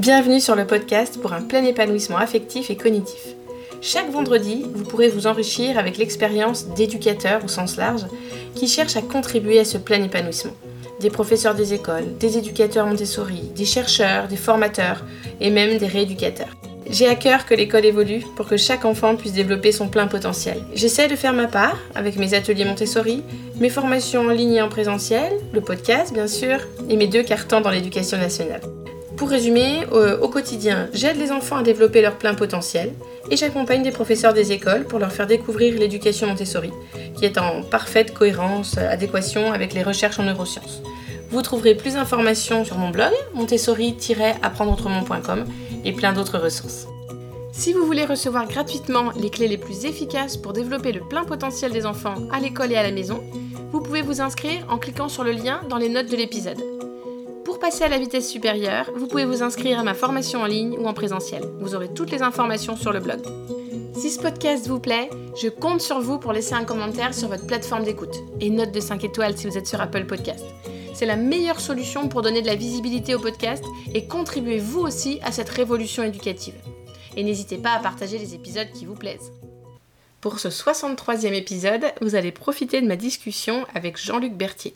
Bienvenue sur le podcast pour un plein épanouissement affectif et cognitif. Chaque vendredi, vous pourrez vous enrichir avec l'expérience d'éducateurs au sens large qui cherchent à contribuer à ce plein épanouissement. Des professeurs des écoles, des éducateurs Montessori, des chercheurs, des formateurs et même des rééducateurs. J'ai à cœur que l'école évolue pour que chaque enfant puisse développer son plein potentiel. J'essaie de faire ma part avec mes ateliers Montessori, mes formations en ligne et en présentiel, le podcast bien sûr, et mes deux cartons dans l'éducation nationale. Pour résumer, euh, au quotidien, j'aide les enfants à développer leur plein potentiel et j'accompagne des professeurs des écoles pour leur faire découvrir l'éducation Montessori, qui est en parfaite cohérence, adéquation avec les recherches en neurosciences. Vous trouverez plus d'informations sur mon blog montessori-apprendreautrement.com et plein d'autres ressources. Si vous voulez recevoir gratuitement les clés les plus efficaces pour développer le plein potentiel des enfants à l'école et à la maison, vous pouvez vous inscrire en cliquant sur le lien dans les notes de l'épisode passer à la vitesse supérieure, vous pouvez vous inscrire à ma formation en ligne ou en présentiel. Vous aurez toutes les informations sur le blog. Si ce podcast vous plaît, je compte sur vous pour laisser un commentaire sur votre plateforme d'écoute et note de 5 étoiles si vous êtes sur Apple Podcast. C'est la meilleure solution pour donner de la visibilité au podcast et contribuer vous aussi à cette révolution éducative. Et n'hésitez pas à partager les épisodes qui vous plaisent. Pour ce 63e épisode, vous allez profiter de ma discussion avec Jean-Luc Berthier.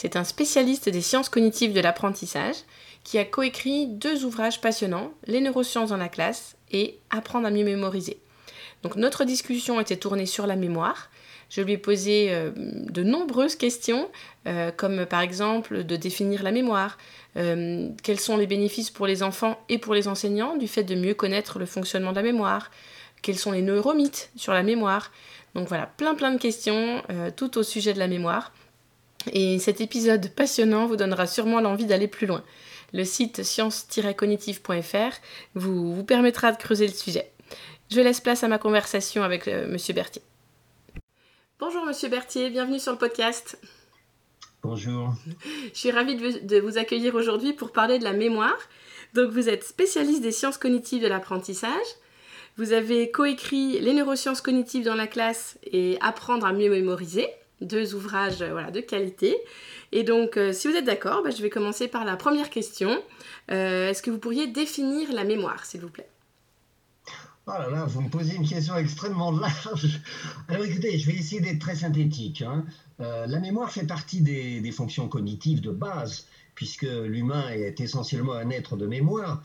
C'est un spécialiste des sciences cognitives de l'apprentissage qui a coécrit deux ouvrages passionnants, Les neurosciences dans la classe et Apprendre à mieux mémoriser. Donc notre discussion était tournée sur la mémoire. Je lui ai posé euh, de nombreuses questions, euh, comme par exemple de définir la mémoire, euh, quels sont les bénéfices pour les enfants et pour les enseignants du fait de mieux connaître le fonctionnement de la mémoire, quels sont les neuromythes sur la mémoire? Donc voilà, plein plein de questions, tout au sujet de la mémoire. Et cet épisode passionnant vous donnera sûrement l'envie d'aller plus loin. Le site science-cognitive.fr vous, vous permettra de creuser le sujet. Je laisse place à ma conversation avec M. Euh, Monsieur Berthier. Bonjour Monsieur Berthier, bienvenue sur le podcast. Bonjour. Je suis ravie de vous accueillir aujourd'hui pour parler de la mémoire. Donc vous êtes spécialiste des sciences cognitives de l'apprentissage. Vous avez coécrit les neurosciences cognitives dans la classe et apprendre à mieux mémoriser deux ouvrages euh, voilà, de qualité. Et donc, euh, si vous êtes d'accord, bah, je vais commencer par la première question. Euh, est-ce que vous pourriez définir la mémoire, s'il vous plaît? Oh là là, vous me posez une question extrêmement large. Alors écoutez, je vais essayer d'être très synthétique. Hein. la mémoire fait partie des, fonctions cognitives de base, puisque l'humain est essentiellement un être de mémoire.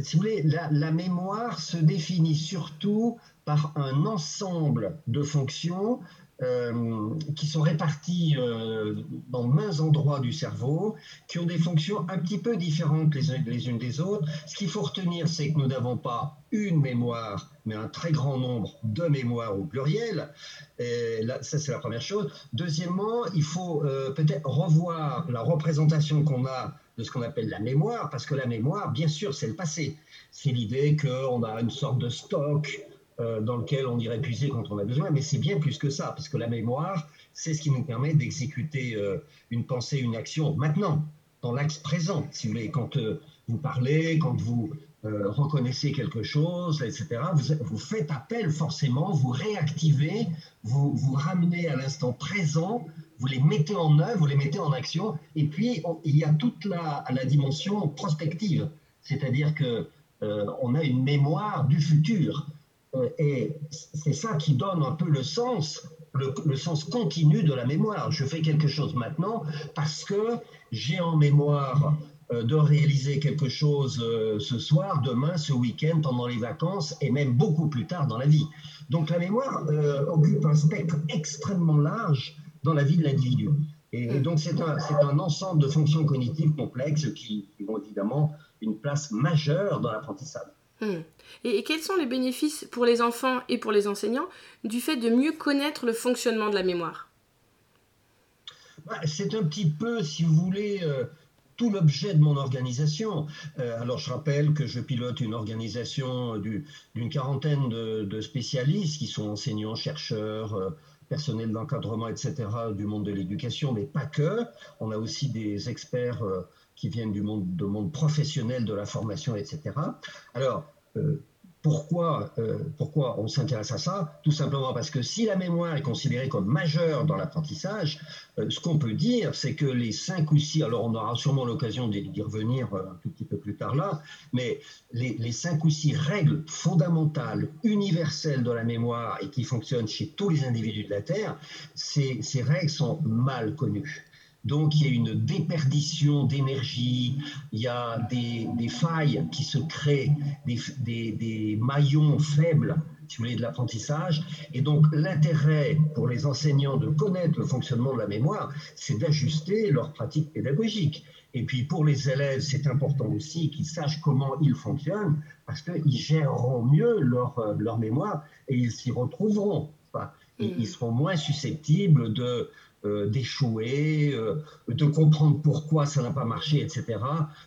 si vous voulez, la, la, mémoire se définit surtout par un ensemble de fonctions euh, qui sont répartis euh, dans mains endroits du cerveau, qui ont des fonctions un petit peu différentes les, les unes des autres. Ce qu'il faut retenir, c'est que nous n'avons pas une mémoire, mais un très grand nombre de mémoires au pluriel. Et là, ça, c'est la première chose. Deuxièmement, il faut euh, peut-être revoir la représentation qu'on a de ce qu'on appelle la mémoire, parce que la mémoire, bien sûr, c'est le passé. C'est l'idée qu'on a une sorte de stock euh, dans lequel on irait puiser quand on a besoin, mais c'est bien plus que ça, parce que la mémoire, c'est ce qui nous permet d'exécuter euh, une pensée, une action maintenant, dans l'axe présent, si vous voulez, quand euh, vous parlez, quand vous reconnaissez quelque chose, etc., vous, faites appel forcément, vous réactivez, vous vous ramenez à l'instant présent, vous les mettez en œuvre, vous les mettez en action, et puis il y a toute la, la dimension prospective, c'est-à-dire que on a une mémoire du futur. Euh, et c'est ça qui donne un peu le sens, le, sens continu de la mémoire. Je fais quelque chose maintenant parce que j'ai en mémoire euh, de réaliser quelque chose euh, ce soir, demain, ce week-end, pendant les vacances et même beaucoup plus tard dans la vie. Donc la mémoire occupe un spectre extrêmement large dans la vie de l'individu. Et, donc c'est un, ensemble de fonctions cognitives complexes qui ont évidemment une place majeure dans l'apprentissage. Hmm. Et, quels sont les bénéfices pour les enfants et pour les enseignants du fait de mieux connaître le fonctionnement de la mémoire? Bah, C'est un petit peu, si vous voulez, euh, tout l'objet de mon organisation. Euh, alors je rappelle que je pilote une organisation d'une quarantaine de, spécialistes qui sont enseignants, chercheurs. Euh, personnel d'encadrement, etc., du monde de l'éducation, mais pas que. On a aussi des experts qui viennent du monde, professionnel de la formation, etc. Alors, euh, pourquoi, euh, pourquoi on s'intéresse à ça? Tout simplement parce que si la mémoire est considérée comme majeure dans l'apprentissage, euh, ce qu'on peut dire, c'est que les cinq ou six, alors on aura sûrement l'occasion d'y revenir un tout petit peu plus tard là, mais les, cinq ou six règles fondamentales, universelles de la mémoire et qui fonctionnent chez tous les individus de la Terre, ces règles sont mal connues. Donc il y a une déperdition d'énergie, il y a des, failles qui se créent, des, maillons faibles, si vous voulez, de l'apprentissage. Et donc l'intérêt pour les enseignants de connaître le fonctionnement de la mémoire, c'est d'ajuster leur pratique pédagogique. Et puis pour les élèves, c'est important aussi qu'ils sachent comment ils fonctionnent, parce qu'ils géreront mieux leur, leur mémoire et ils s'y retrouveront. ils seront moins susceptibles de d'échouer, euh, de comprendre pourquoi ça n'a pas marché, etc.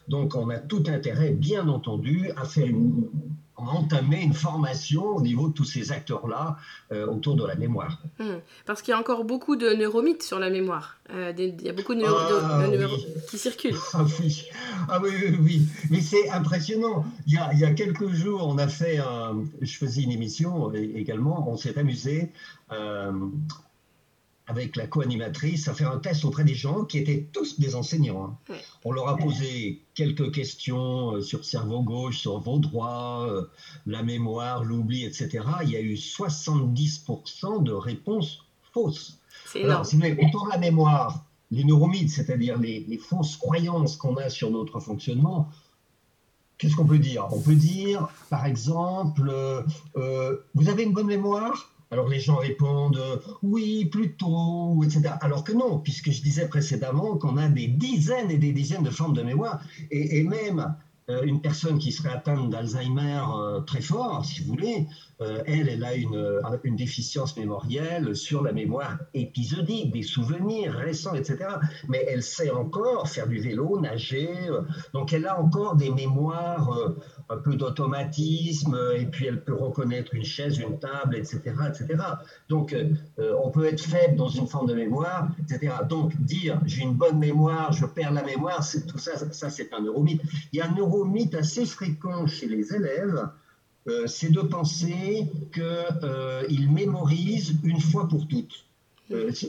Donc on a tout intérêt, bien entendu, à faire une, entamer une formation au niveau de tous ces acteurs-là euh, autour de la mémoire. Hmm. Parce qu'il y a encore beaucoup de neuromythes sur la mémoire. il y a beaucoup de, neurones ah, qui circulent. Ah oui, ah, oui, oui, oui. Mais c'est impressionnant. Il y, a, il y, a, quelques jours, on a fait, je faisais une émission également, on s'est amusé avec la co-animatrice à faire un test auprès des gens qui étaient tous des enseignants. Hein. On leur a posé quelques questions euh, sur cerveau gauche, sur vos droits, euh, la mémoire, l'oubli, etc. Il y a eu 70% de réponses fausses. Alors, si vous voulez, autour de la mémoire, les neuromythes, c'est-à-dire les, fausses croyances qu'on a sur notre fonctionnement, qu'est-ce qu'on peut dire? On peut dire, par exemple, euh, vous avez une bonne mémoire? Alors les gens répondent oui, plutôt, etc. Alors que non, puisque je disais précédemment qu'on a des dizaines et des dizaines de formes de mémoire, et, même euh, une personne qui serait atteinte d'Alzheimer euh, très fort, si vous voulez, euh, elle, elle a une, une, déficience mémorielle sur la mémoire épisodique, des souvenirs récents, etc. Mais elle sait encore faire du vélo, nager, donc elle a encore des mémoires un peu d'automatisme, et puis elle peut reconnaître une chaise, une table, etc. etc. Donc, euh, euh, on peut être faible dans une forme de mémoire, etc. Donc, dire j'ai une bonne mémoire, je perds la mémoire, tout ça, ça c'est un neuromythe. Il y a un neuromythe assez fréquent chez les élèves, euh, c'est de penser qu'ils mémorisent une fois pour toutes.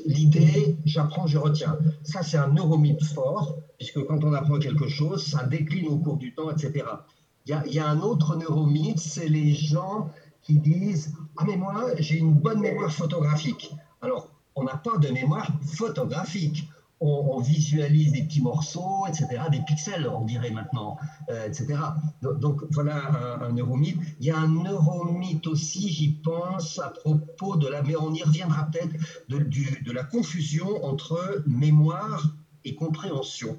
L'idée, j'apprends, je retiens. Ça, c'est un neuromythe fort, puisque quand on apprend quelque chose, ça décline au cours du temps, etc. Il y, a, un autre neuromythe, c'est les gens qui disent Ah, mais moi, j'ai une bonne mémoire photographique. Alors, on n'a pas de mémoire photographique. On, visualise des petits morceaux, etc., des pixels, on dirait maintenant, euh, etc. Donc, voilà un, neuromythe. Il y a un neuromythe aussi, j'y pense, à propos de la, mais on y reviendra peut-être, de, de la confusion entre mémoire et compréhension.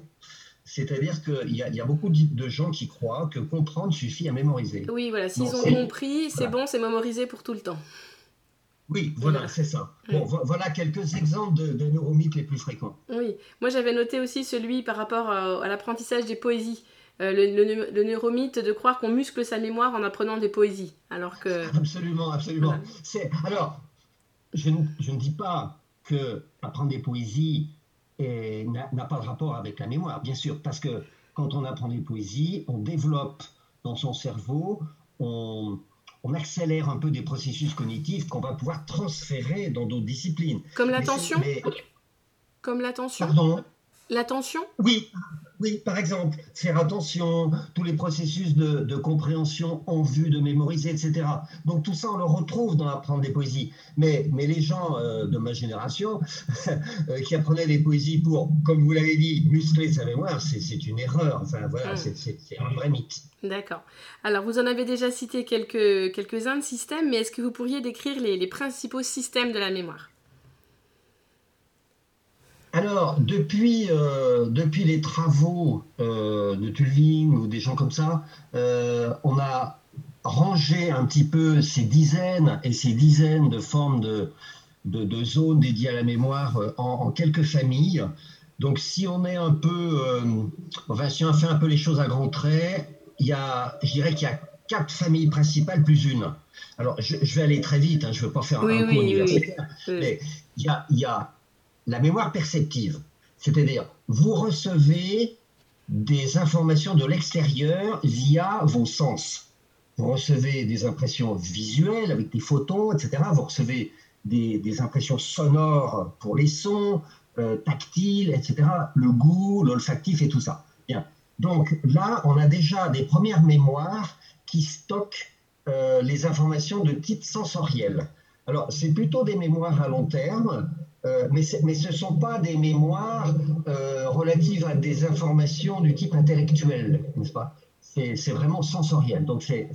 C'est-à-dire qu'il y, y, a beaucoup de gens qui croient que comprendre suffit à mémoriser. Oui, voilà, s'ils ont compris, c'est bon, c'est mémorisé pour tout le temps. Oui, voilà, c'est ça. Bon, voilà quelques exemples de, de, neuromythes les plus fréquents. Oui, moi j'avais noté aussi celui par rapport à, l'apprentissage des poésies. Euh, le, le, neuromythe de croire qu'on muscle sa mémoire en apprenant des poésies. Alors que... Absolument, absolument. Alors, je, je, ne dis pas que apprendre des poésies n'a pas de rapport avec la mémoire, bien sûr, parce que quand on apprend des poésies, on développe dans son cerveau, on, accélère un peu des processus cognitifs qu'on va pouvoir transférer dans d'autres disciplines. Comme l'attention Comme l'attention Pardon L'attention Oui, oui, par exemple, faire attention, tous les processus de, compréhension en vue de mémoriser, etc. Donc tout ça, on le retrouve dans apprendre des poésies. Mais, mais les gens euh, de ma génération euh, qui apprenaient des poésies pour, comme vous l'avez dit, muscler sa mémoire, c'est une erreur. Enfin voilà, hmm. c'est un vrai mythe. D'accord. Alors vous en avez déjà cité quelques, quelques-uns de systèmes, mais est-ce que vous pourriez décrire les principaux systèmes de la mémoire? Alors, depuis, euh, depuis les travaux euh, de Tulving ou des gens comme ça, euh, on a rangé un petit peu ces dizaines et ces dizaines de formes de, de, zones dédiées à la mémoire en, quelques familles. Donc, si on est un peu, enfin, si on fait un peu les choses à grands traits, il y a, je dirais qu'il y a quatre familles principales plus une. Alors, je, vais aller très vite, hein, je ne veux pas faire un, cours universitaire, mais il y a, il y a la mémoire perceptive. C'est-à-dire, vous recevez des informations de l'extérieur via vos sens. vous recevez des impressions visuelles avec des photos, etc. Vous recevez des, impressions sonores pour les sons, euh, tactiles, etc. Le goût, l'olfactif et tout ça. Bien. Donc là, on a déjà des premières mémoires qui stockent euh, les informations de type sensoriel. Alors, c'est plutôt des mémoires à long terme, euh, mais, ce ne sont pas des mémoires relatives à des informations du type intellectuel, n'est-ce pas? C'est vraiment sensoriel. Donc, c'est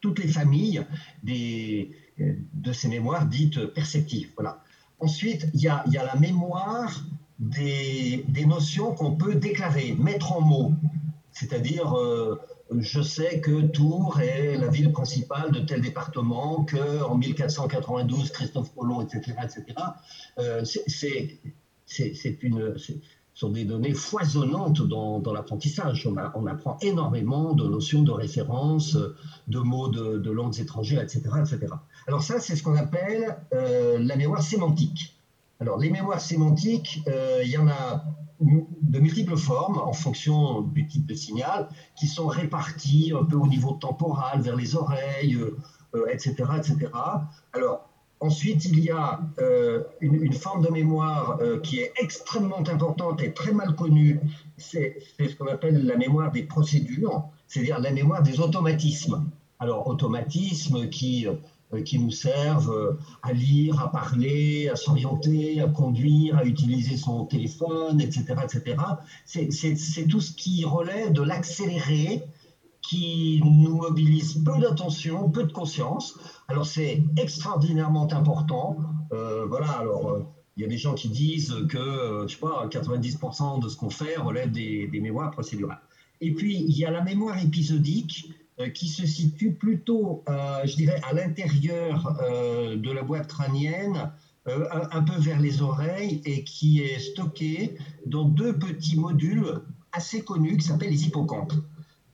toutes les familles des, de ces mémoires dites perceptives. Voilà. Ensuite, il y a, y a, la mémoire des, des notions qu'on peut déclarer, mettre en mots. C'est-à-dire, euh, je sais que Tours est la ville principale de tel département, que en 1492, Christophe Colomb, etc., etc. Euh, c'est une sont des données foisonnantes dans, l'apprentissage. On, apprend énormément de notions de référence, de mots de, langues étrangères, etc., etc. Alors ça, c'est ce qu'on appelle euh, la mémoire sémantique. Alors les mémoires sémantiques, euh, il y en a de multiples formes en fonction du type de signal, qui sont réparties un peu au niveau temporal, vers les oreilles, etc., euh, etc. Alors Ensuite, il y a euh, une, forme de mémoire euh, qui est extrêmement importante et très mal connue. C'est ce qu'on appelle la mémoire des procédures, c'est-à-dire la mémoire des automatismes. Alors, automatismes qui, qui nous servent à lire, à parler, à s'orienter, à conduire, à utiliser son téléphone, etc. etc. C'est tout ce qui relève de l'accéléré qui nous mobilise peu d'attention, peu de conscience. Alors c'est extraordinairement important. Euh, voilà, alors euh, il y a des gens qui disent que, euh, je sais pas, 90% de ce qu'on fait relève des, mémoires procédurales. Et puis il y a la mémoire épisodique qui se situe plutôt, je dirais, à l'intérieur de la boîte crânienne, un, peu vers les oreilles, et qui est stockée dans deux petits modules assez connus qui s'appellent les hippocampes.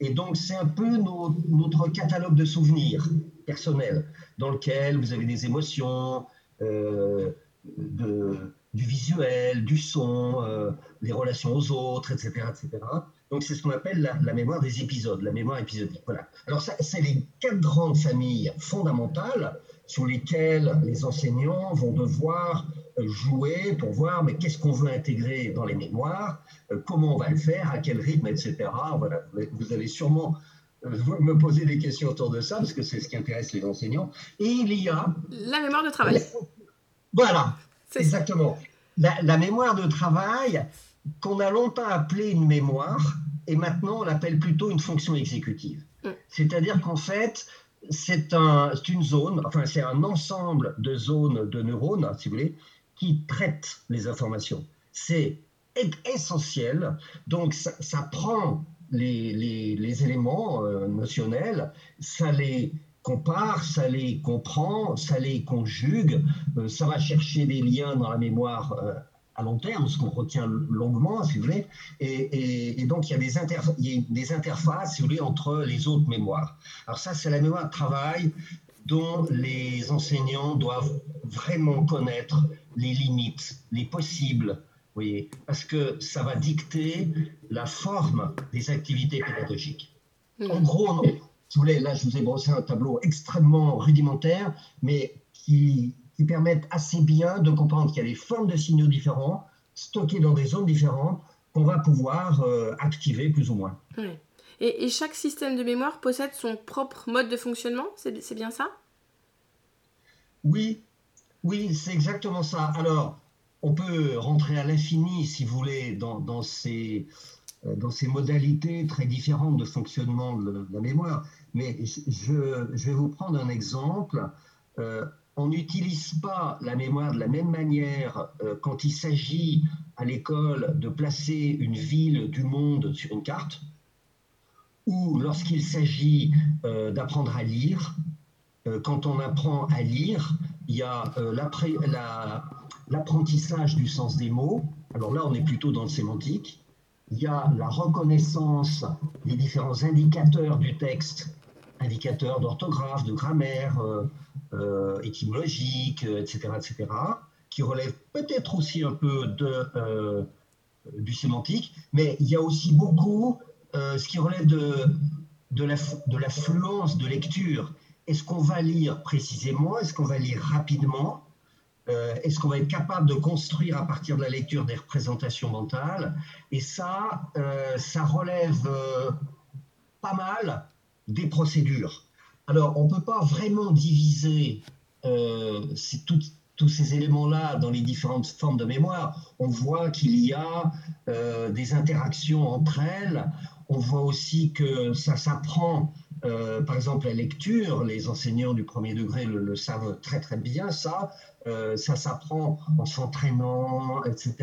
Et donc, c'est un peu notre catalogue de souvenirs personnels, dans lequel vous avez des émotions, euh, du visuel, du son, euh, les relations aux autres, etc. etc. Donc, c'est ce qu'on appelle la, mémoire des épisodes, la mémoire épisodique. Voilà. Alors, c'est les quatre grandes familles fondamentales sur lesquelles les enseignants vont devoir euh, jouer pour voir mais qu'est-ce qu'on veut intégrer dans les mémoires, euh, comment on va le faire, à quel rythme, etc. Voilà, vous allez sûrement euh, me poser des questions autour de ça parce que c'est ce qui intéresse les enseignants. Et il y a la mémoire de travail. Voilà, exactement. La, mémoire de travail qu'on a longtemps appelée une mémoire et maintenant on l'appelle plutôt une fonction exécutive. Mm. C'est-à-dire qu'en fait, c'est un, une zone, enfin c'est un ensemble de zones de neurones, si vous voulez, qui traitent les informations. C'est essentiel, donc ça, prend les, les, éléments euh, notionnels, ça les compare, ça les comprend, ça les conjugue, euh, ça va chercher des liens dans la mémoire euh, à long terme, ce qu'on retient longuement, si vous voulez. Et, donc, il y, a des il y a des interfaces, si vous voulez, entre les autres mémoires. Alors ça, c'est la mémoire de travail dont les enseignants doivent vraiment connaître les limites, les possibles, voyez, parce que ça va dicter la forme des activités pédagogiques. Hmm. En gros, si vous voulez, là, je vous ai brossé un tableau extrêmement rudimentaire, mais qui, qui permettent assez bien de comprendre qu'il y a des formes de signaux différents, stockés dans des zones différentes, qu'on va pouvoir euh, activer plus ou moins. Et, chaque système de mémoire possède son propre mode de fonctionnement C'est bien ça? Oui, oui, c'est exactement ça. Alors, on peut rentrer à l'infini, si vous voulez, dans, ces, euh, dans ces modalités très différentes de fonctionnement de, la mémoire, mais je, vais vous prendre un exemple. Euh, on n'utilise pas la mémoire de la même manière euh, quand il s'agit à l'école de placer une ville du monde sur une carte, ou lorsqu'il s'agit euh, d'apprendre à lire. Euh, quand on apprend à lire, il y a l'apprentissage du sens des mots. Alors là, on est plutôt dans le sémantique. Il y a la reconnaissance des différents indicateurs du texte, indicateurs d'orthographe, de grammaire, étymologiques, etc., euh, etc., qui relèvent peut-être aussi un peu de, euh, du sémantique, mais il y a aussi beaucoup ce qui relève de, de l'affluence de lecture. Est-ce qu'on va lire précisément? Est-ce qu'on va lire rapidement? Euh, Est-ce qu'on va être capable de construire à partir de la lecture des représentations mentales? Et ça, euh, ça relève euh, pas mal des procédures. Alors, on ne peut pas vraiment diviser tous ces éléments-là dans les différentes formes de mémoire. On voit qu'il y a des interactions entre elles. On voit aussi que ça s'apprend euh, par exemple, la lecture, les enseignants du premier degré le, savent très très bien, ça, euh, ça s'apprend en s'entraînant, etc.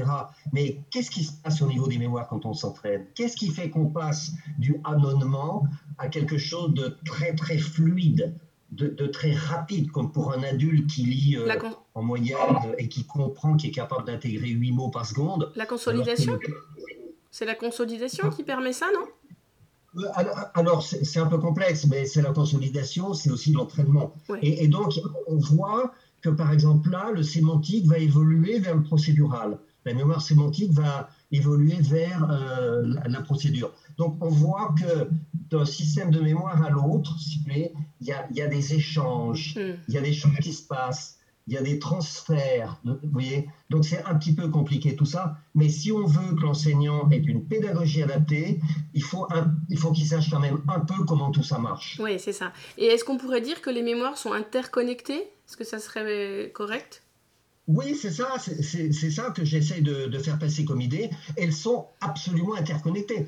Mais qu'est-ce qui se passe au niveau des mémoires quand on s'entraîne? Qu'est-ce qui fait qu'on passe du anonnement à quelque chose de très très fluide de, très rapide, comme pour un adulte qui lit euh, en moyenne et qui comprend, qui est capable d'intégrer huit mots par seconde. La consolidation? C'est la consolidation qui permet ça, non? Euh, alors, c'est un peu complexe, mais c'est la consolidation, c'est aussi l'entraînement. Et, donc, on voit que, par exemple, là, le sémantique va évoluer vers le procédural. La mémoire sémantique va évoluer vers euh, la, procédure. Donc, on voit que d'un système de mémoire à l'autre, il y a, y a, des échanges, hmm. il y a des choses qui se passent il y a des transferts, vous voyez Donc c'est un petit peu compliqué tout ça, mais si on veut que l'enseignant ait une pédagogie adaptée, il faut, il faut qu'il sache quand même un peu comment tout ça marche. Oui, c'est ça. Et est-ce qu'on pourrait dire que les mémoires sont interconnectées? Est-ce que ça serait correct? Oui, c'est ça, c'est ça que j'essaie de, faire passer comme idée. Elles sont absolument interconnectées.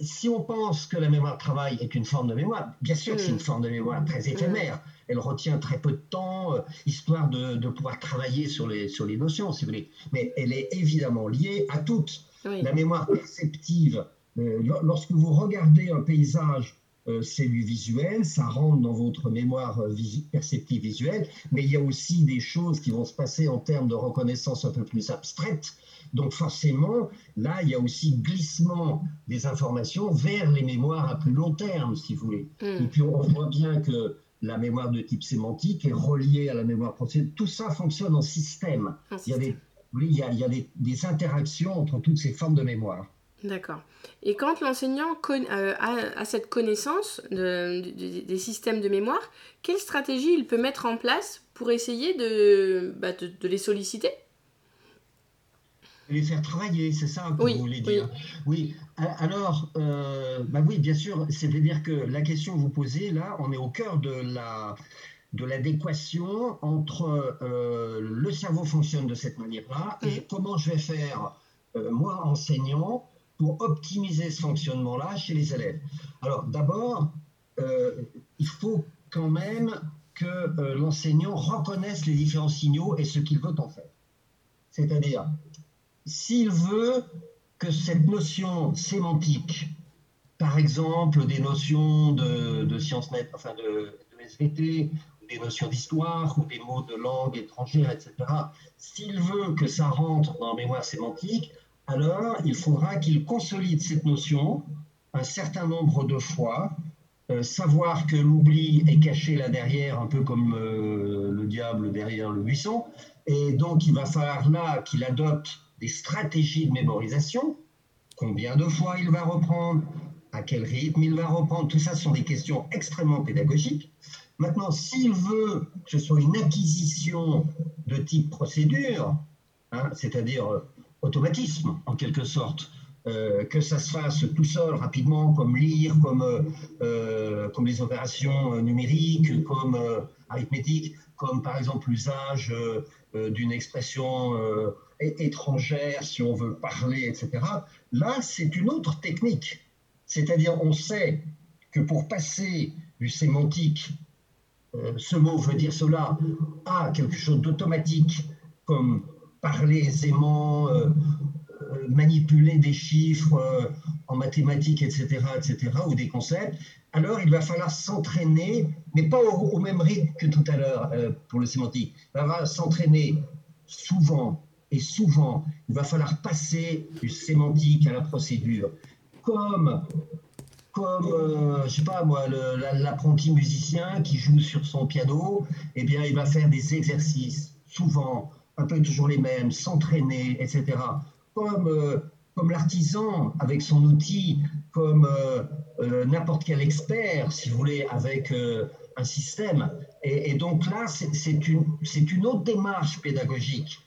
si on pense que la mémoire de travail est une forme de mémoire, bien sûr c'est une mm. forme de mémoire très éphémère. Elle retient très peu de temps, euh, histoire de, pouvoir travailler sur les, sur les notions, si vous voulez. Mais elle est évidemment liée à toutes. La mémoire perceptive, euh, lorsque vous regardez un paysage euh, c'est du visuel, ça rentre dans votre mémoire euh, perceptive visuelle, mais il y a aussi des choses qui vont se passer en termes de reconnaissance un peu plus abstraite. Donc forcément, là, il y a aussi glissement des informations vers les mémoires à plus long terme, si vous voulez. Hmm. Et puis on voit bien que la mémoire de type sémantique est reliée à la mémoire procédure. Tout ça fonctionne en système. il y a, des, il y a, des interactions entre toutes ces formes de mémoire. D'accord. Et quand l'enseignant euh, a, cette connaissance des systèmes de mémoire, quelle stratégie il peut mettre en place pour essayer de, bah, les solliciter? Les faire travailler, c'est ça que vous voulez dire? Oui. Alors, euh, bah oui, bien sûr, c'est-à-dire que la question que vous posez là, on est au cœur de la de l'adéquation entre euh, le cerveau fonctionne de cette manière-là et mm. comment je vais faire moi enseignant pour optimiser ce fonctionnement-là chez les élèves Alors d'abord, euh, il faut quand même que euh, l'enseignant reconnaisse les différents signaux et ce qu'il veut en faire. C'est-à-dire, s'il veut que cette notion sémantique, par exemple des notions de, sciences net, enfin de, de SVT, des notions d'histoire ou des mots de langue étrangère, etc., s'il veut que ça rentre dans la mémoire sémantique, alors il faudra qu'il consolide cette notion un certain nombre de fois, euh, savoir que l'oubli est caché là derrière, un peu comme euh, le diable derrière le buisson, et donc il va falloir là qu'il adopte des stratégies de mémorisation, combien de fois il va reprendre, à quel rythme il va reprendre, tout ça sont des questions extrêmement pédagogiques. Maintenant, s'il veut que ce soit une acquisition de type procédure, hein, c'est-à-dire automatisme, en quelque sorte. Euh, que ça se fasse tout seul rapidement, comme lire, comme, euh, euh, comme les opérations numériques, comme arithmétique, comme par exemple l'usage d'une expression étrangère si on veut parler, etc. Là, c'est une autre technique. C'est-à-dire, on sait que pour passer du sémantique, ce mot veut dire cela, à quelque chose d'automatique, comme parler aisément, euh, euh, manipuler des chiffres euh, en mathématiques, etc., etc., ou des concepts, alors il va falloir s'entraîner, mais pas au, même rythme que tout à l'heure pour le sémantique. Il va falloir s'entraîner souvent et souvent. Il va falloir passer du sémantique à la procédure. Comme comme, je sais pas moi, l'apprenti musicien qui joue sur son piano, eh bien, il va faire des exercices, souvent, un peu toujours les mêmes, s'entraîner, etc. Comme, euh, comme l'artisan avec son outil, comme euh, euh, n'importe quel expert, si vous voulez, avec un système. Et, donc là, c'est une, une autre démarche pédagogique.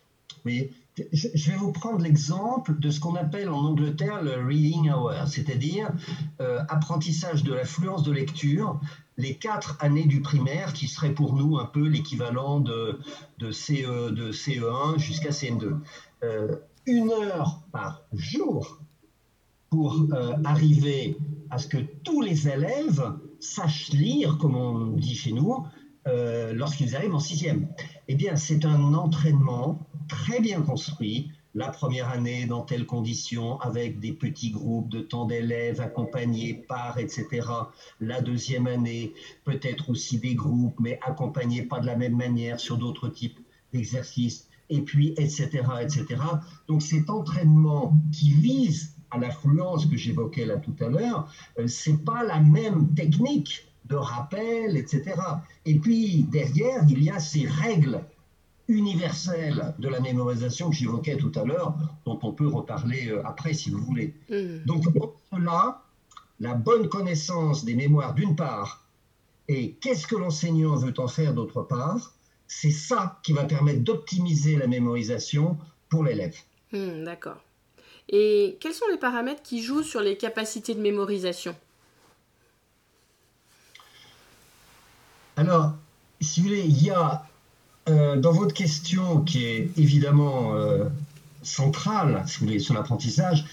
Oui. Je vais vous prendre l'exemple de ce qu'on appelle en Angleterre le reading hour, c'est-à-dire euh, apprentissage de l'affluence de lecture, les quatre années du primaire qui seraient pour nous un peu l'équivalent de, CE, de CE1 jusqu'à CM2. Euh, une heure par jour pour euh, arriver à ce que tous les élèves sachent lire, comme on dit chez nous, lorsqu'ils arrivent en sixième. Eh bien, c'est un entraînement très bien construit. La première année dans telles conditions, avec des petits groupes de temps d'élèves accompagnés par, etc. La deuxième année, peut-être aussi des groupes, mais accompagnés pas de la même manière sur d'autres types d'exercices. Et puis, etc., etc. Donc, cet entraînement qui vise à l'affluence que j'évoquais là tout à l'heure, euh, c'est pas la même technique de rappel, etc. Et puis derrière, il y a ces règles universelles de la mémorisation que j'évoquais tout à l'heure, dont on peut reparler euh, après si vous voulez. Mm. Donc là, la bonne connaissance des mémoires d'une part, et qu'est-ce que l'enseignant veut en faire d'autre part, c'est ça qui va permettre d'optimiser la mémorisation pour l'élève. Mm, d'accord. Et quels sont les paramètres qui jouent sur les capacités de mémorisation? Alors, si vous voulez, il y a euh, dans votre question qui est évidemment euh, centrale, vous voulez, sur l'apprentissage,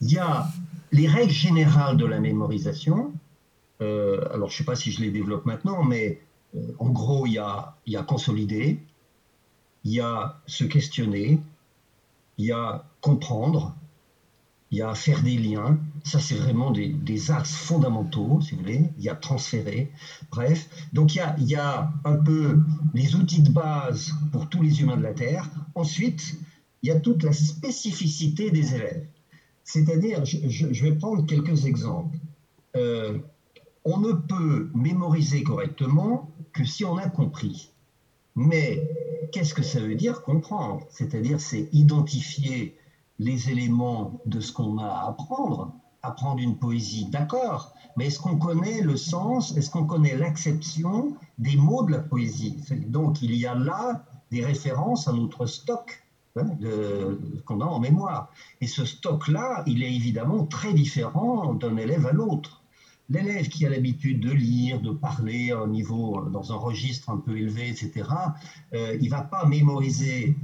il y a les règles générales de la mémorisation. Euh, alors, je ne sais pas si je les développe maintenant, mais en gros, il y a consolider, il y a se questionner, il y a comprendre, il y a faire des liens, ça c'est vraiment des, axes fondamentaux, si vous voulez, il y a transférer, bref. Donc il y, a, il y a un peu les outils de base pour tous les humains de la Terre. Ensuite, il y a toute la spécificité des élèves. C'est-à-dire, je, vais prendre quelques exemples. Euh, on ne peut mémoriser correctement que si on a compris. Mais qu'est-ce que ça veut dire comprendre? C'est-à-dire, c'est identifier les éléments de ce qu'on a à apprendre, apprendre une poésie, d'accord, mais est-ce qu'on connaît le sens, est-ce qu'on connaît l'acception des mots de la poésie? Donc il y a là des références à notre stock hein, qu'on a en mémoire. Et ce stock-là, il est évidemment très différent d'un élève à l'autre. L'élève qui a l'habitude de lire, de parler un niveau, dans un registre un peu élevé, etc., euh, il va pas mémoriser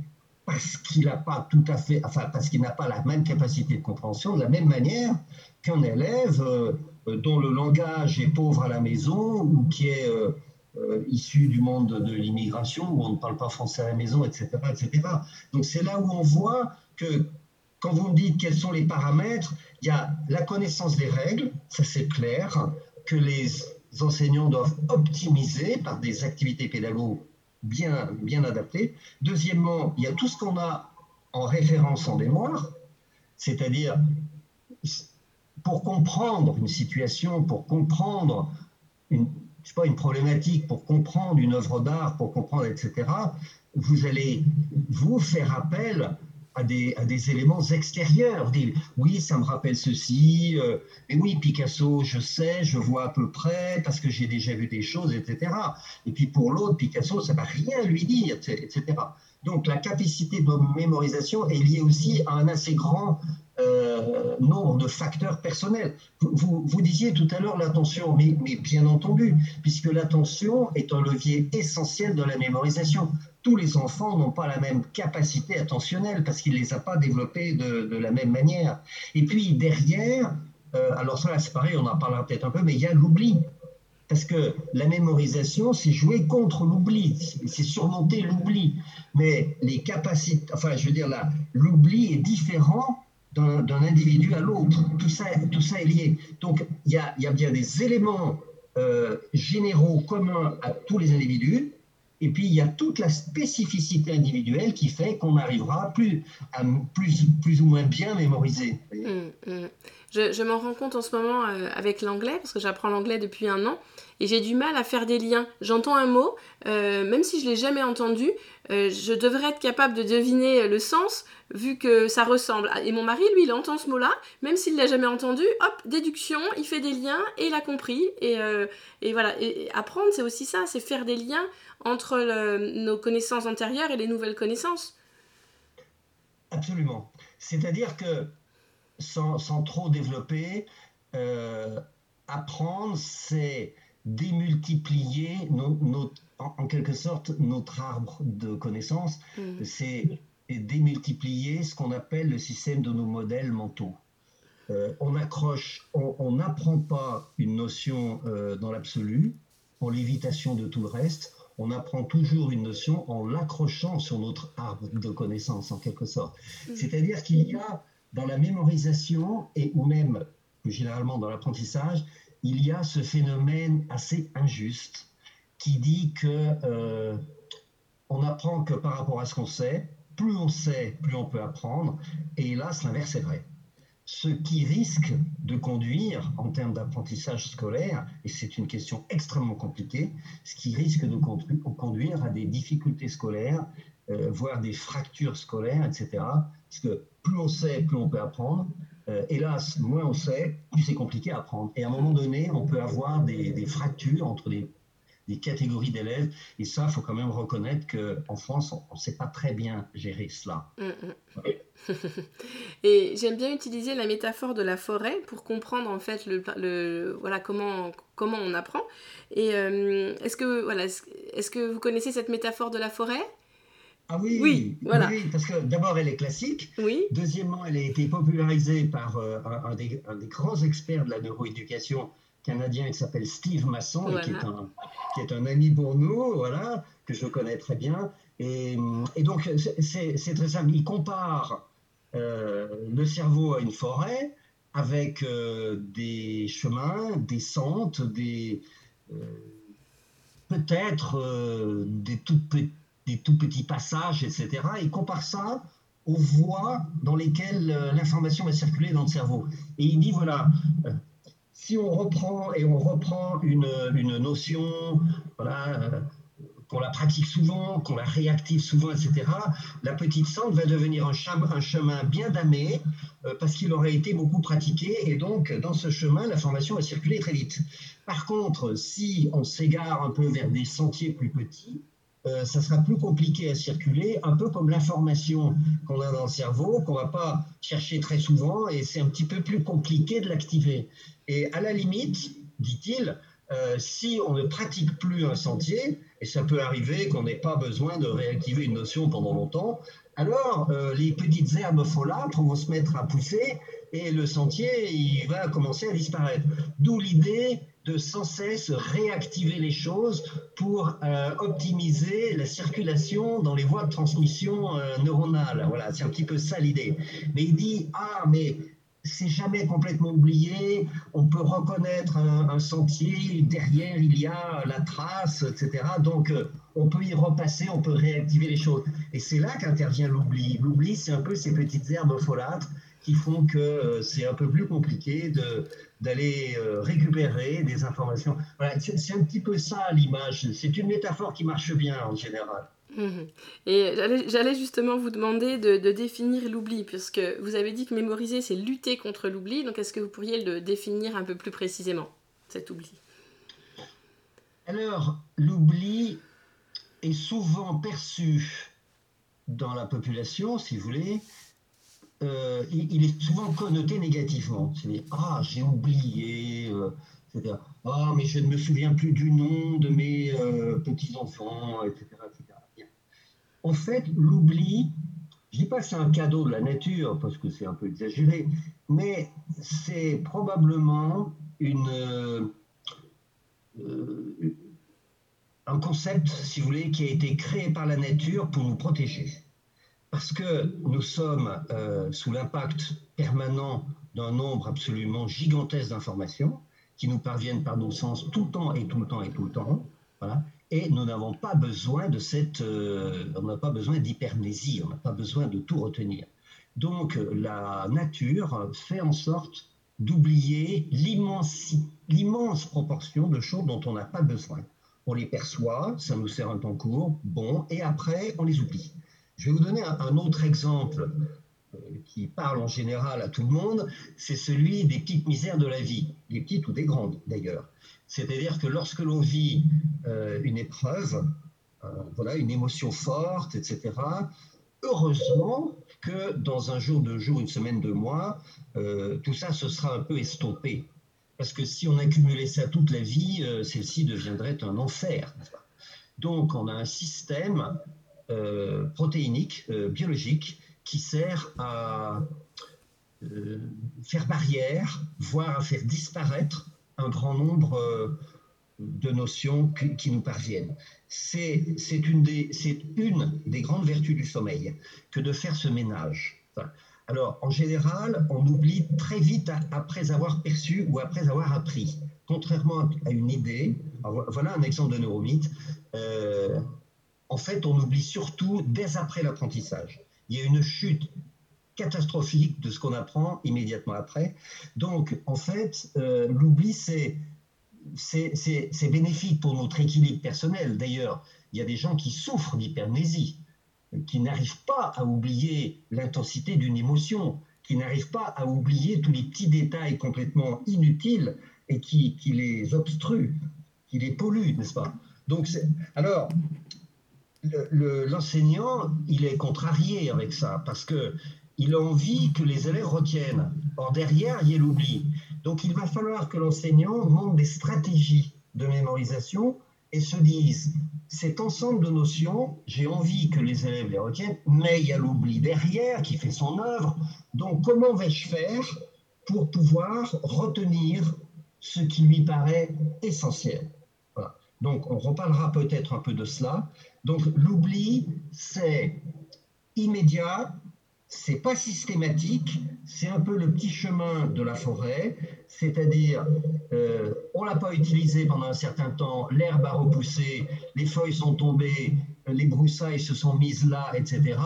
parce qu'il n'a pas tout à fait, enfin parce qu'il n'a pas la même capacité de compréhension, de la même manière qu'un élève euh, euh, dont le langage est pauvre à la maison ou qui est euh, issu du monde de l'immigration où on ne parle pas français à la maison, etc., etc. Donc c'est là où on voit que quand vous me dites quels sont les paramètres, il y a la connaissance des règles, ça c'est clair, que les enseignants doivent optimiser par des activités pédagogiques bien, bien adapté. Deuxièmement, il y a tout ce qu'on a en référence en mémoire, c'est-à-dire pour comprendre une situation, pour comprendre une, je sais pas, une problématique, pour comprendre une œuvre d'art, pour comprendre, etc., vous allez vous faire appel à des, éléments extérieurs. oui, ça me rappelle ceci, euh, oui, Picasso, je sais, je vois à peu près, parce que j'ai déjà vu des choses, etc. Et puis pour l'autre, Picasso, ça ne va rien lui dire, etc. Donc la capacité de mémorisation est liée aussi à un assez grand euh, nombre de facteurs personnels. Vous, vous disiez tout à l'heure l'attention, mais, bien entendu, puisque l'attention est un levier essentiel de la mémorisation tous les enfants n'ont pas la même capacité attentionnelle parce qu'ils ne les a pas développés de, la même manière. Et puis derrière, euh, alors ça c'est pareil, on en parlera peut-être un peu, mais il y a l'oubli. Parce que la mémorisation, c'est jouer contre l'oubli, c'est surmonter l'oubli. Mais les capacités, enfin je veux dire là, l'oubli est différent d'un individu à l'autre. Tout ça, tout ça est lié. Donc il y a, bien des éléments euh, généraux communs à tous les individus, et puis, il y a toute la spécificité individuelle qui fait qu'on arrivera plus, plus, plus ou moins bien mémoriser. Hum, hum. Je, m'en rends compte en ce moment euh, avec l'anglais, parce que j'apprends l'anglais depuis un an, et j'ai du mal à faire des liens. J'entends un mot, euh, même si je l'ai jamais entendu, euh, je devrais être capable de deviner le sens, vu que ça ressemble. Et mon mari, lui, il entend ce mot-là, même s'il l'a jamais entendu, hop, déduction, il fait des liens, et il a compris. Et, voilà, apprendre, c'est aussi ça, c'est faire des liens entre nos connaissances antérieures et les nouvelles connaissances. Absolument. C'est-à-dire que sans, trop développer, euh, apprendre, c'est démultiplier en, quelque sorte notre arbre de connaissances. Mm. C'est démultiplier ce qu'on appelle le système de nos modèles mentaux. Euh, on accroche, on n'apprend pas une notion euh, dans l'absolu, en l'évitation de tout le reste. On apprend toujours une notion en l'accrochant sur notre arbre de connaissances, en quelque sorte. Mm. C'est-à-dire qu'il y a dans la mémorisation et ou même plus généralement dans l'apprentissage, il y a ce phénomène assez injuste qui dit que euh, on apprend que par rapport à ce qu'on sait, plus on sait, plus on peut apprendre, et hélas, l'inverse est vrai. Ce qui risque de conduire, en termes d'apprentissage scolaire, et c'est une question extrêmement compliquée, ce qui risque de conduire à des difficultés scolaires, euh, voire des fractures scolaires, etc. Parce que plus on sait, plus on peut apprendre. Euh, hélas, moins on sait, plus c'est compliqué à apprendre. Et à un moment donné, on peut avoir des, fractures entre des, catégories d'élèves. Et ça, il faut quand même reconnaître qu'en France, on ne sait pas très bien gérer cela. Mm, mm. et j'aime bien utiliser la métaphore de la forêt pour comprendre en fait le, voilà comment comment on apprend. Et euh, est-ce que voilà est-ce que vous connaissez cette métaphore de la forêt? Ah oui, oui, voilà. oui, parce que d'abord elle est classique. Oui. Deuxièmement, elle a été popularisée par euh, un, des, grands experts de la neuroéducation canadien qui s'appelle Steve Masson, qui, est un, qui est un ami pour nous, voilà, que je connais très bien. Et, et donc c'est très simple. Il compare euh, le cerveau à une forêt avec euh, des chemins, des sentes, des peut-être des des tout petits passages, etc. Il compare ça aux voies dans lesquelles euh, l'information va circuler dans le cerveau. Et il dit, voilà, euh, si on reprend et on reprend une, une notion, voilà, euh, qu'on la pratique souvent, qu'on la réactive souvent, etc., la petite sente va devenir un, chemin, un chemin bien damé parce qu'il aurait été beaucoup pratiqué et donc dans ce chemin, l'information va circuler très vite. Par contre, si on s'égare un peu vers des sentiers plus petits, euh, ça sera plus compliqué à circuler, un peu comme l'information qu'on a dans le cerveau, qu'on va pas chercher très souvent, et c'est un petit peu plus compliqué de l'activer. Et à la limite, dit-il, euh, si on ne pratique plus un sentier, et ça peut arriver qu'on n'ait pas besoin de réactiver une notion pendant longtemps, alors euh, les petites herbes folâtres vont se mettre à pousser et le sentier il va commencer à disparaître. D'où l'idée de sans cesse réactiver les choses pour euh, optimiser la circulation dans les voies de transmission euh, neuronale. Voilà, c'est un petit peu ça l'idée. Mais il dit ah mais c'est jamais complètement oublié. On peut reconnaître un, sentier derrière il y a la trace, etc. Donc euh, on peut y repasser, on peut réactiver les choses. Et c'est là qu'intervient l'oubli. L'oubli, c'est un peu ces petites herbes folâtres qui font que c'est un peu plus compliqué de d'aller euh, récupérer des informations. c'est un petit peu ça l'image. C'est une métaphore qui marche bien en général. Mhm. Et j'allais justement vous demander de, définir l'oubli, puisque vous avez dit que mémoriser, c'est lutter contre l'oubli. Donc, est-ce que vous pourriez le définir un peu plus précisément, cet oubli? Alors, l'oubli est souvent perçu dans la population, si vous voulez, euh, il, est souvent connoté négativement. C'est ah j'ai oublié, euh, etc. Ah mais je ne me souviens plus du nom de mes euh, petits enfants, etc., En fait, l'oubli, je dis pas que c'est un cadeau de la nature parce que c'est un peu exagéré, mais c'est probablement une un concept, si vous voulez, qui a été créé par la nature pour nous protéger parce que nous sommes euh, sous l'impact permanent d'un nombre absolument gigantesque d'informations qui nous parviennent par nos sens tout le temps et tout le temps et tout le temps. Voilà. Et nous n'avons pas besoin de cette, euh, on n'a pas besoin d'hypermnésie, on n'a pas besoin de tout retenir. Donc la nature fait en sorte d'oublier l'immense proportion de choses dont on n'a pas besoin. On les perçoit, ça nous sert un temps court, bon, et après, on les oublie. Je vais vous donner un, autre exemple euh, qui parle en général à tout le monde, c'est celui des petites misères de la vie, des petites ou des grandes d'ailleurs. C'est-à-dire que lorsque l'on vit euh, une épreuve, euh, voilà, une émotion forte, etc., heureusement que dans un jour, deux jours, une semaine, deux mois, tout ça se sera un peu estompé. Parce que si on accumulait ça toute la vie, celle-ci deviendrait un enfer. Donc on a un système protéinique, euh, biologique, qui sert à euh, faire barrière, voire à faire disparaître un grand nombre de notions qui, nous parviennent. C'est une des grandes vertus du sommeil que de faire ce ménage. alors, en général, on oublie très vite après avoir perçu ou après avoir appris. Contrairement à une idée, voilà un exemple de neuromythe en fait, on oublie surtout dès après l'apprentissage. Il y a une chute catastrophique de ce qu'on apprend immédiatement après. Donc, en fait, euh, l'oubli, c'est c'est bénéfique pour notre équilibre personnel. D'ailleurs, il y a des gens qui souffrent d'hypermnésie, qui n'arrivent pas à oublier l'intensité d'une émotion, qui n'arrivent pas à oublier tous les petits détails complètement inutiles et qui, qui les obstruent, qui les polluent, n'est-ce pas? Donc, alors, l'enseignant, il est contrarié avec ça parce que il a envie que les élèves retiennent. Or, derrière, il y a l'oubli. Donc, il va falloir que l'enseignant monte des stratégies de mémorisation et se dise cet ensemble de notions, j'ai envie que les élèves les retiennent, mais il y a l'oubli derrière qui fait son œuvre. Donc, comment vais-je faire pour pouvoir retenir ce qui lui paraît essentiel? Donc, on reparlera peut-être un peu de cela. Donc l'oubli, c'est immédiat, c'est pas systématique, c'est un peu le petit chemin de la forêt, c'est-à-dire euh, on l'a pas utilisé pendant un certain temps, l'herbe a repoussé, les feuilles sont tombées, les broussailles se sont mises là, etc.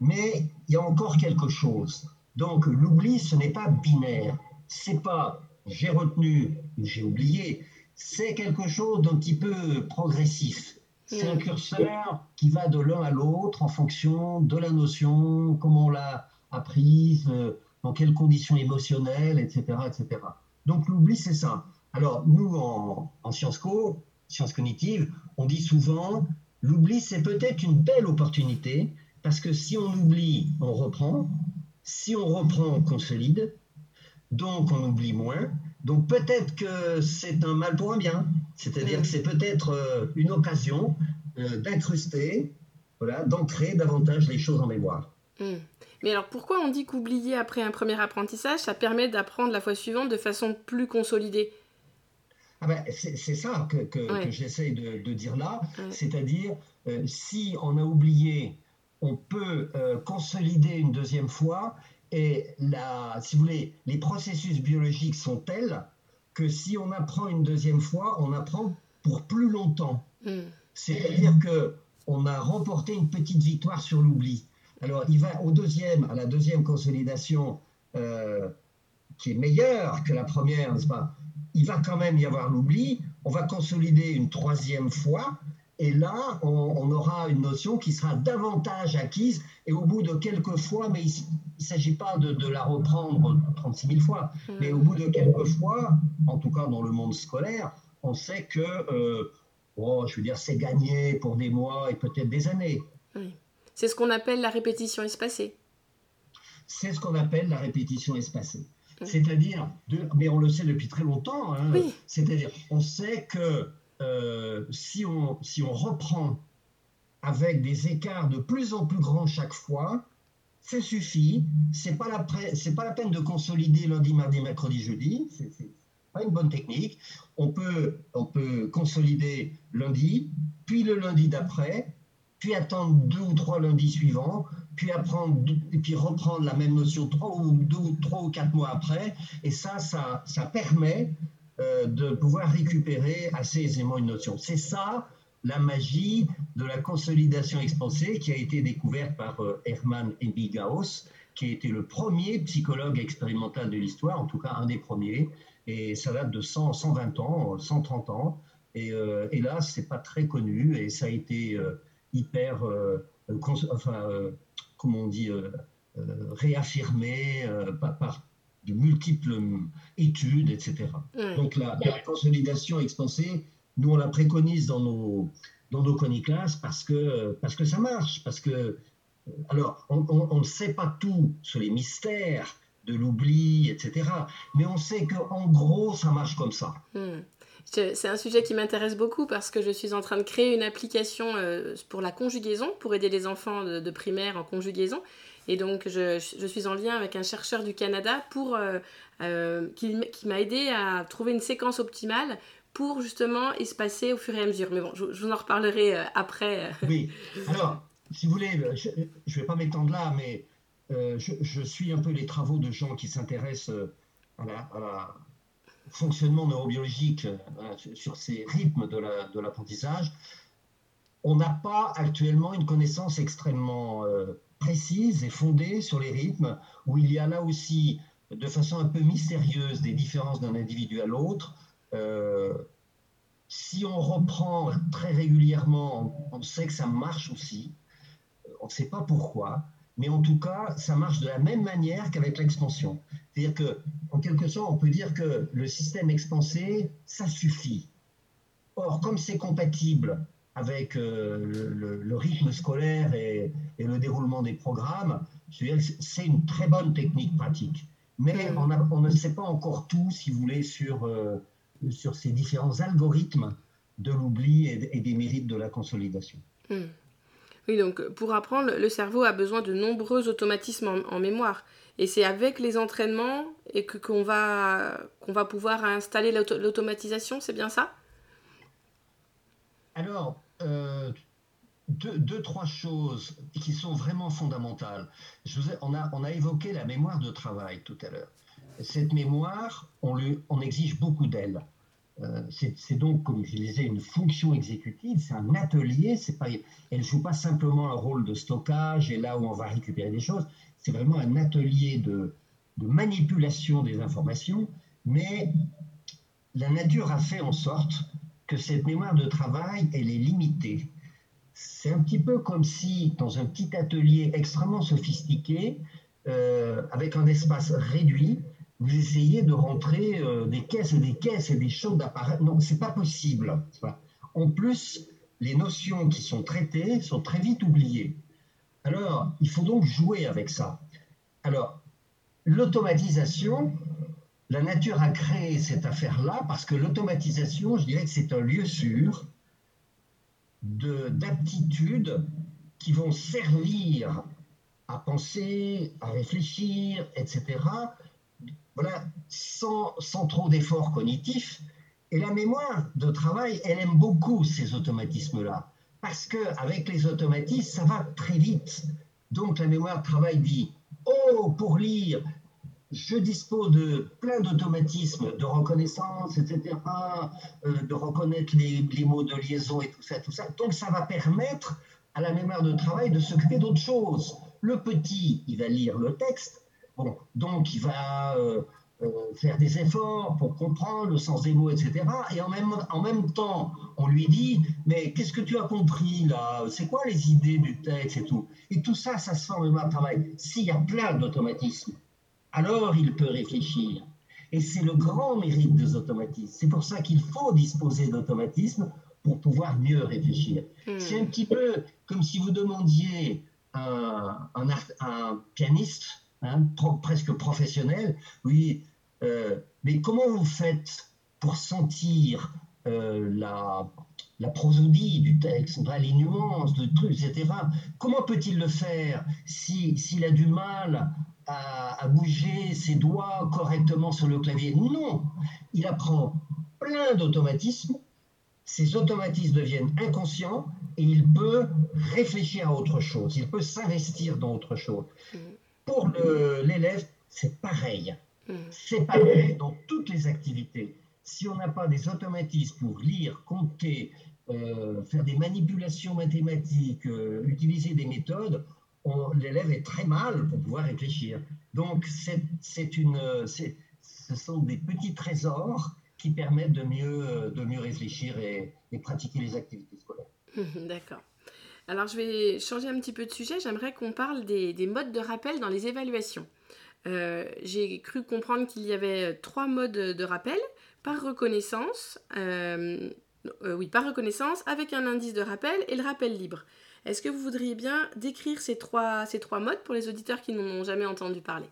Mais il y a encore quelque chose. Donc l'oubli, ce n'est pas binaire. C'est pas j'ai retenu ou j'ai oublié. C'est quelque chose d'un petit peu progressif. C'est un curseur qui va de l'un à l'autre en fonction de la notion, comment on l'a apprise, euh, dans quelles conditions émotionnelles, etc. etc. Donc l'oubli, c'est ça. Alors nous, en, sciences co, sciences cognitives, on dit souvent, l'oubli, c'est peut-être une belle opportunité, parce que si on oublie, on reprend. Si on reprend, on consolide. Donc on oublie moins. Donc peut-être que c'est un mal pour un bien. C'est-à-dire que c'est peut-être euh, une occasion euh, d'incruster, voilà, d'ancrer davantage les choses en mémoire. Hmm. Mais alors pourquoi on dit qu'oublier après un premier apprentissage, ça permet d'apprendre la fois suivante de façon plus consolidée? Ah ben, c'est ça que, que, j'essaie de, dire là, c'est-à-dire euh, si on a oublié, on peut consolider une deuxième fois et la, si vous voulez, les processus biologiques sont tels que si on apprend une deuxième fois, on apprend pour plus longtemps. Hmm. C'est-à-dire que on a remporté une petite victoire sur l'oubli. Alors, il va au deuxième, à la deuxième consolidation, euh, qui est meilleure que la première, n'est-ce pas? Il va quand même y avoir l'oubli. On va consolider une troisième fois, et là, on, aura une notion qui sera davantage acquise, et au bout de quelques fois, mais il ne s'agit pas de, la reprendre 36 000 fois, hmm. mais au bout de quelques fois, en tout cas dans le monde scolaire, on sait que, euh, oh, je veux dire, c'est gagné pour des mois et peut-être des années. C'est ce qu'on appelle la répétition espacée. C'est ce qu'on appelle la répétition espacée. C'est-à-dire, mais on le sait depuis très longtemps, hein, c'est-à-dire, on sait que euh, si, on, si on reprend avec des écarts de plus en plus grands chaque fois, ça suffit. C'est pas la c'est pas la peine de consolider lundi, mardi, mercredi, jeudi. C'est pas une bonne technique. On peut, on peut consolider lundi, puis le lundi d'après, puis attendre deux ou trois lundis suivants, puis reprendre la même notion trois ou deux, trois ou quatre mois après. Et ça, ça, ça permet euh, de pouvoir récupérer assez aisément une notion. C'est ça la magie de la consolidation expansée qui a été découverte par euh, Hermann Ebbinghaus, qui a été le premier psychologue expérimental de l'histoire, en tout cas un des premiers, et ça date de 100, 120 ans, 130 ans, et euh, hélas, c'est pas très connu, et ça a été euh, hyper, enfin, comment on dit, réaffirmé par, de multiples études, etc. Donc la, consolidation expansée, nous on la préconise dans nos, dans nos coniclasses parce que, parce que ça marche, parce que alors, on ne sait pas tout sur les mystères de l'oubli, etc. Mais on sait qu'en gros, ça marche comme ça. Hmm. C'est un sujet qui m'intéresse beaucoup parce que je suis en train de créer une application euh, pour la conjugaison, pour aider les enfants de, primaire en conjugaison. Et donc, je, suis en lien avec un chercheur du Canada pour, euh, euh, qui, m'a aidé à trouver une séquence optimale pour justement espacer au fur et à mesure. Mais bon, je, vous en reparlerai après. Oui, alors, si vous voulez, euh, je ne vais pas m'étendre là, mais euh, je, suis un peu les travaux de gens qui s'intéressent euh, à fonctionnement neurobiologique sur ces rythmes de l'apprentissage. On n'a pas actuellement une connaissance extrêmement précise et fondée sur les rythmes, où il y a là aussi, de façon un peu mystérieuse, des différences d'un individu à l'autre. si on reprend très régulièrement, on sait que ça marche aussi on ne sait pas pourquoi, mais en tout cas, ça marche de la même manière qu'avec l'expansion. C'est-à-dire que, en quelque sorte, on peut dire que le système expansé, ça suffit. Or, comme c'est compatible avec euh, le, rythme scolaire et, le déroulement des programmes, c'est une très bonne technique pratique. Mais mm. on, ne sait pas encore tout, si vous voulez, sur, euh, sur ces différents algorithmes de l'oubli et, des mérites de la consolidation. Mm. Oui, donc pour apprendre, le cerveau a besoin de nombreux automatismes en, mémoire. Et c'est avec les entraînements et que qu'on va, qu'on va pouvoir installer l'automatisation, c'est bien ça? Alors, euh, deux, trois choses qui sont vraiment fondamentales. On, a, évoqué la mémoire de travail tout à l'heure. Cette mémoire, on, lui, exige beaucoup d'elle. Euh, c'est donc, comme je disais, une fonction exécutive, c'est un atelier, pas, elle ne joue pas simplement un rôle de stockage et là où on va récupérer des choses, c'est vraiment un atelier de, manipulation des informations, mais la nature a fait en sorte que cette mémoire de travail, elle est limitée. C'est un petit peu comme si, dans un petit atelier extrêmement sophistiqué, euh, avec un espace réduit, vous essayez de rentrer euh, des caisses et des caisses et des choses d'appareils. Non, c'est pas possible. En plus, les notions qui sont traitées sont très vite oubliées. Alors, il faut donc jouer avec ça. Alors, l'automatisation, la nature a créé cette affaire-là parce que l'automatisation, je dirais que c'est un lieu sûr d'aptitudes qui vont servir à penser, à réfléchir, etc., voilà, sans, trop d'efforts cognitifs. Et la mémoire de travail, elle aime beaucoup ces automatismes-là, parce qu'avec les automatismes, ça va très vite. Donc la mémoire de travail dit, oh, pour lire, je dispose de plein d'automatismes de reconnaissance, etc., euh, de reconnaître les, mots de liaison et tout ça. Donc ça va permettre à la mémoire de travail de s'occuper d'autres choses. Le petit, il va lire le texte, donc il va euh, euh, faire des efforts pour comprendre le sens des mots, etc. Et en même, en même temps, on lui dit, mais qu'est-ce que tu as compris là? C'est quoi les idées du texte et tout? Et tout ça, ça se fait en mémoire de travail. S'il y a plein d'automatismes, alors il peut réfléchir. Et c'est le grand mérite des automatismes. C'est pour ça qu'il faut disposer d'automatismes pour pouvoir mieux réfléchir. Hmm. C'est un petit peu comme si vous demandiez à un, un pianiste Hein, presque professionnel. Oui, euh, mais comment vous faites pour sentir euh, la, la, prosodie du texte, les nuances, de trucs, etc. Comment peut-il le faire s'il a du mal à, bouger ses doigts correctement sur le clavier Non, il apprend plein d'automatismes. Ces automatismes deviennent inconscients et il peut réfléchir à autre chose, il peut s'investir dans autre chose. Pour l'élève, c'est pareil. C'est pareil dans toutes les activités. Si on n'a pas des automatismes pour lire, compter, euh, faire des manipulations mathématiques, euh, utiliser des méthodes, l'élève est très mal pour pouvoir réfléchir. Donc, c'est une, ce sont des petits trésors qui permettent de mieux, de mieux réfléchir et, pratiquer les activités scolaires. D'accord. Alors, je vais changer un petit peu de sujet. J'aimerais qu'on parle des, des, modes de rappel dans les évaluations. Euh, j'ai cru comprendre qu'il y avait trois modes de rappel par reconnaissance, euh, euh, oui, par reconnaissance, avec un indice de rappel et le rappel libre. Est-ce que vous voudriez bien décrire ces trois, ces trois modes pour les auditeurs qui n'en ont jamais entendu parler?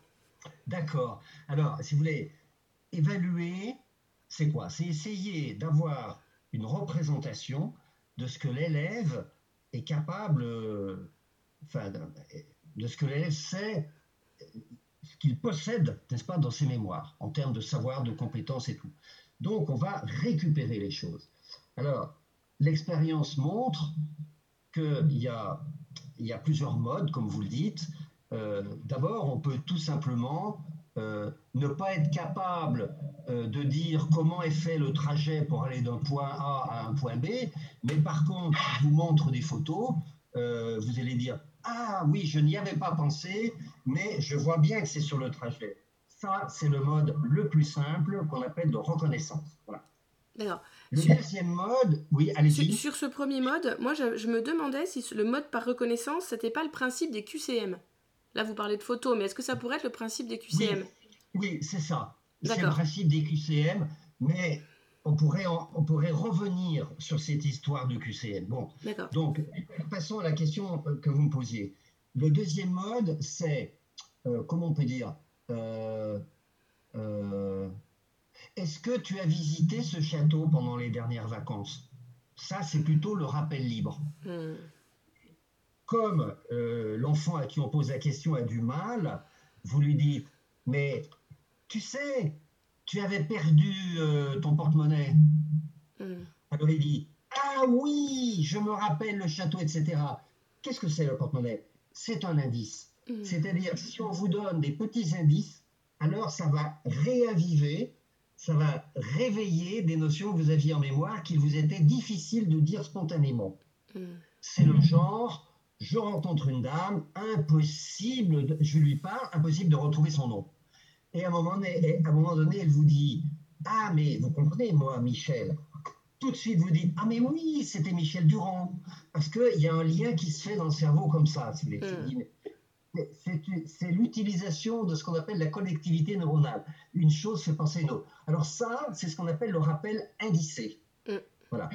D'accord. Alors, si vous voulez, évaluer, c'est quoi? C'est essayer d'avoir une représentation de ce que l'élève est capable, enfin, de ce que l'élève sait ce qu'il possède, n'est-ce pas, dans ses mémoires, en termes de savoir, de compétences et tout. Donc, on va récupérer les choses. Alors, l'expérience montre qu'il y a, il y a plusieurs modes, comme vous le dites. Euh, d'abord, on peut tout simplement euh, ne pas être capable euh, de dire comment est fait le trajet pour aller d'un point A à un point B, mais par contre, je vous montre des photos, vous allez dire ah oui, je n'y avais pas pensé, mais je vois bien que c'est sur le trajet. Ça, c'est le mode le plus simple qu'on appelle de reconnaissance. Voilà. D'accord. Le deuxième mode, oui, allez-y. Sur, ce premier mode, moi, je, me demandais si le mode par reconnaissance, c'était pas le principe des QCM. Là, vous parlez de photos, mais est-ce que ça pourrait être le principe des QCM Oui, c'est ça. C'est le principe des QCM, mais on pourrait, on pourrait revenir sur cette histoire de QCM. Bon, donc passons à la question que vous me posiez. Le deuxième mode, c'est, euh, comment on peut dire, euh, euh, est-ce que tu as visité ce château pendant les dernières vacances? Ça, c'est plutôt le rappel libre. Hmm. Comme l'enfant à qui on pose la question a du mal, vous lui dites, mais tu sais, tu avais perdu euh, ton porte-monnaie. Mm. Alors il dit, ah oui, je me rappelle le château, etc. Qu'est-ce que c'est le porte-monnaie? C'est un indice. Mm. C'est-à-dire, si on vous donne des petits indices, alors ça va réaviver, ça va réveiller des notions que vous aviez en mémoire qu'il vous était difficile de dire spontanément. Mm. C'est le genre, je rencontre une dame, impossible, je lui parle, impossible de retrouver son nom. Et à un moment donné, à un moment donné elle vous dit Ah, mais vous comprenez, moi, Michel. Tout de suite, vous dites Ah, mais oui, c'était Michel Durand. Parce qu'il y a un lien qui se fait dans le cerveau comme ça. Hmm. C'est l'utilisation de ce qu'on appelle la connectivité neuronale. Une chose fait penser à une autre. Alors, ça, c'est ce qu'on appelle le rappel indicé. Hmm. Voilà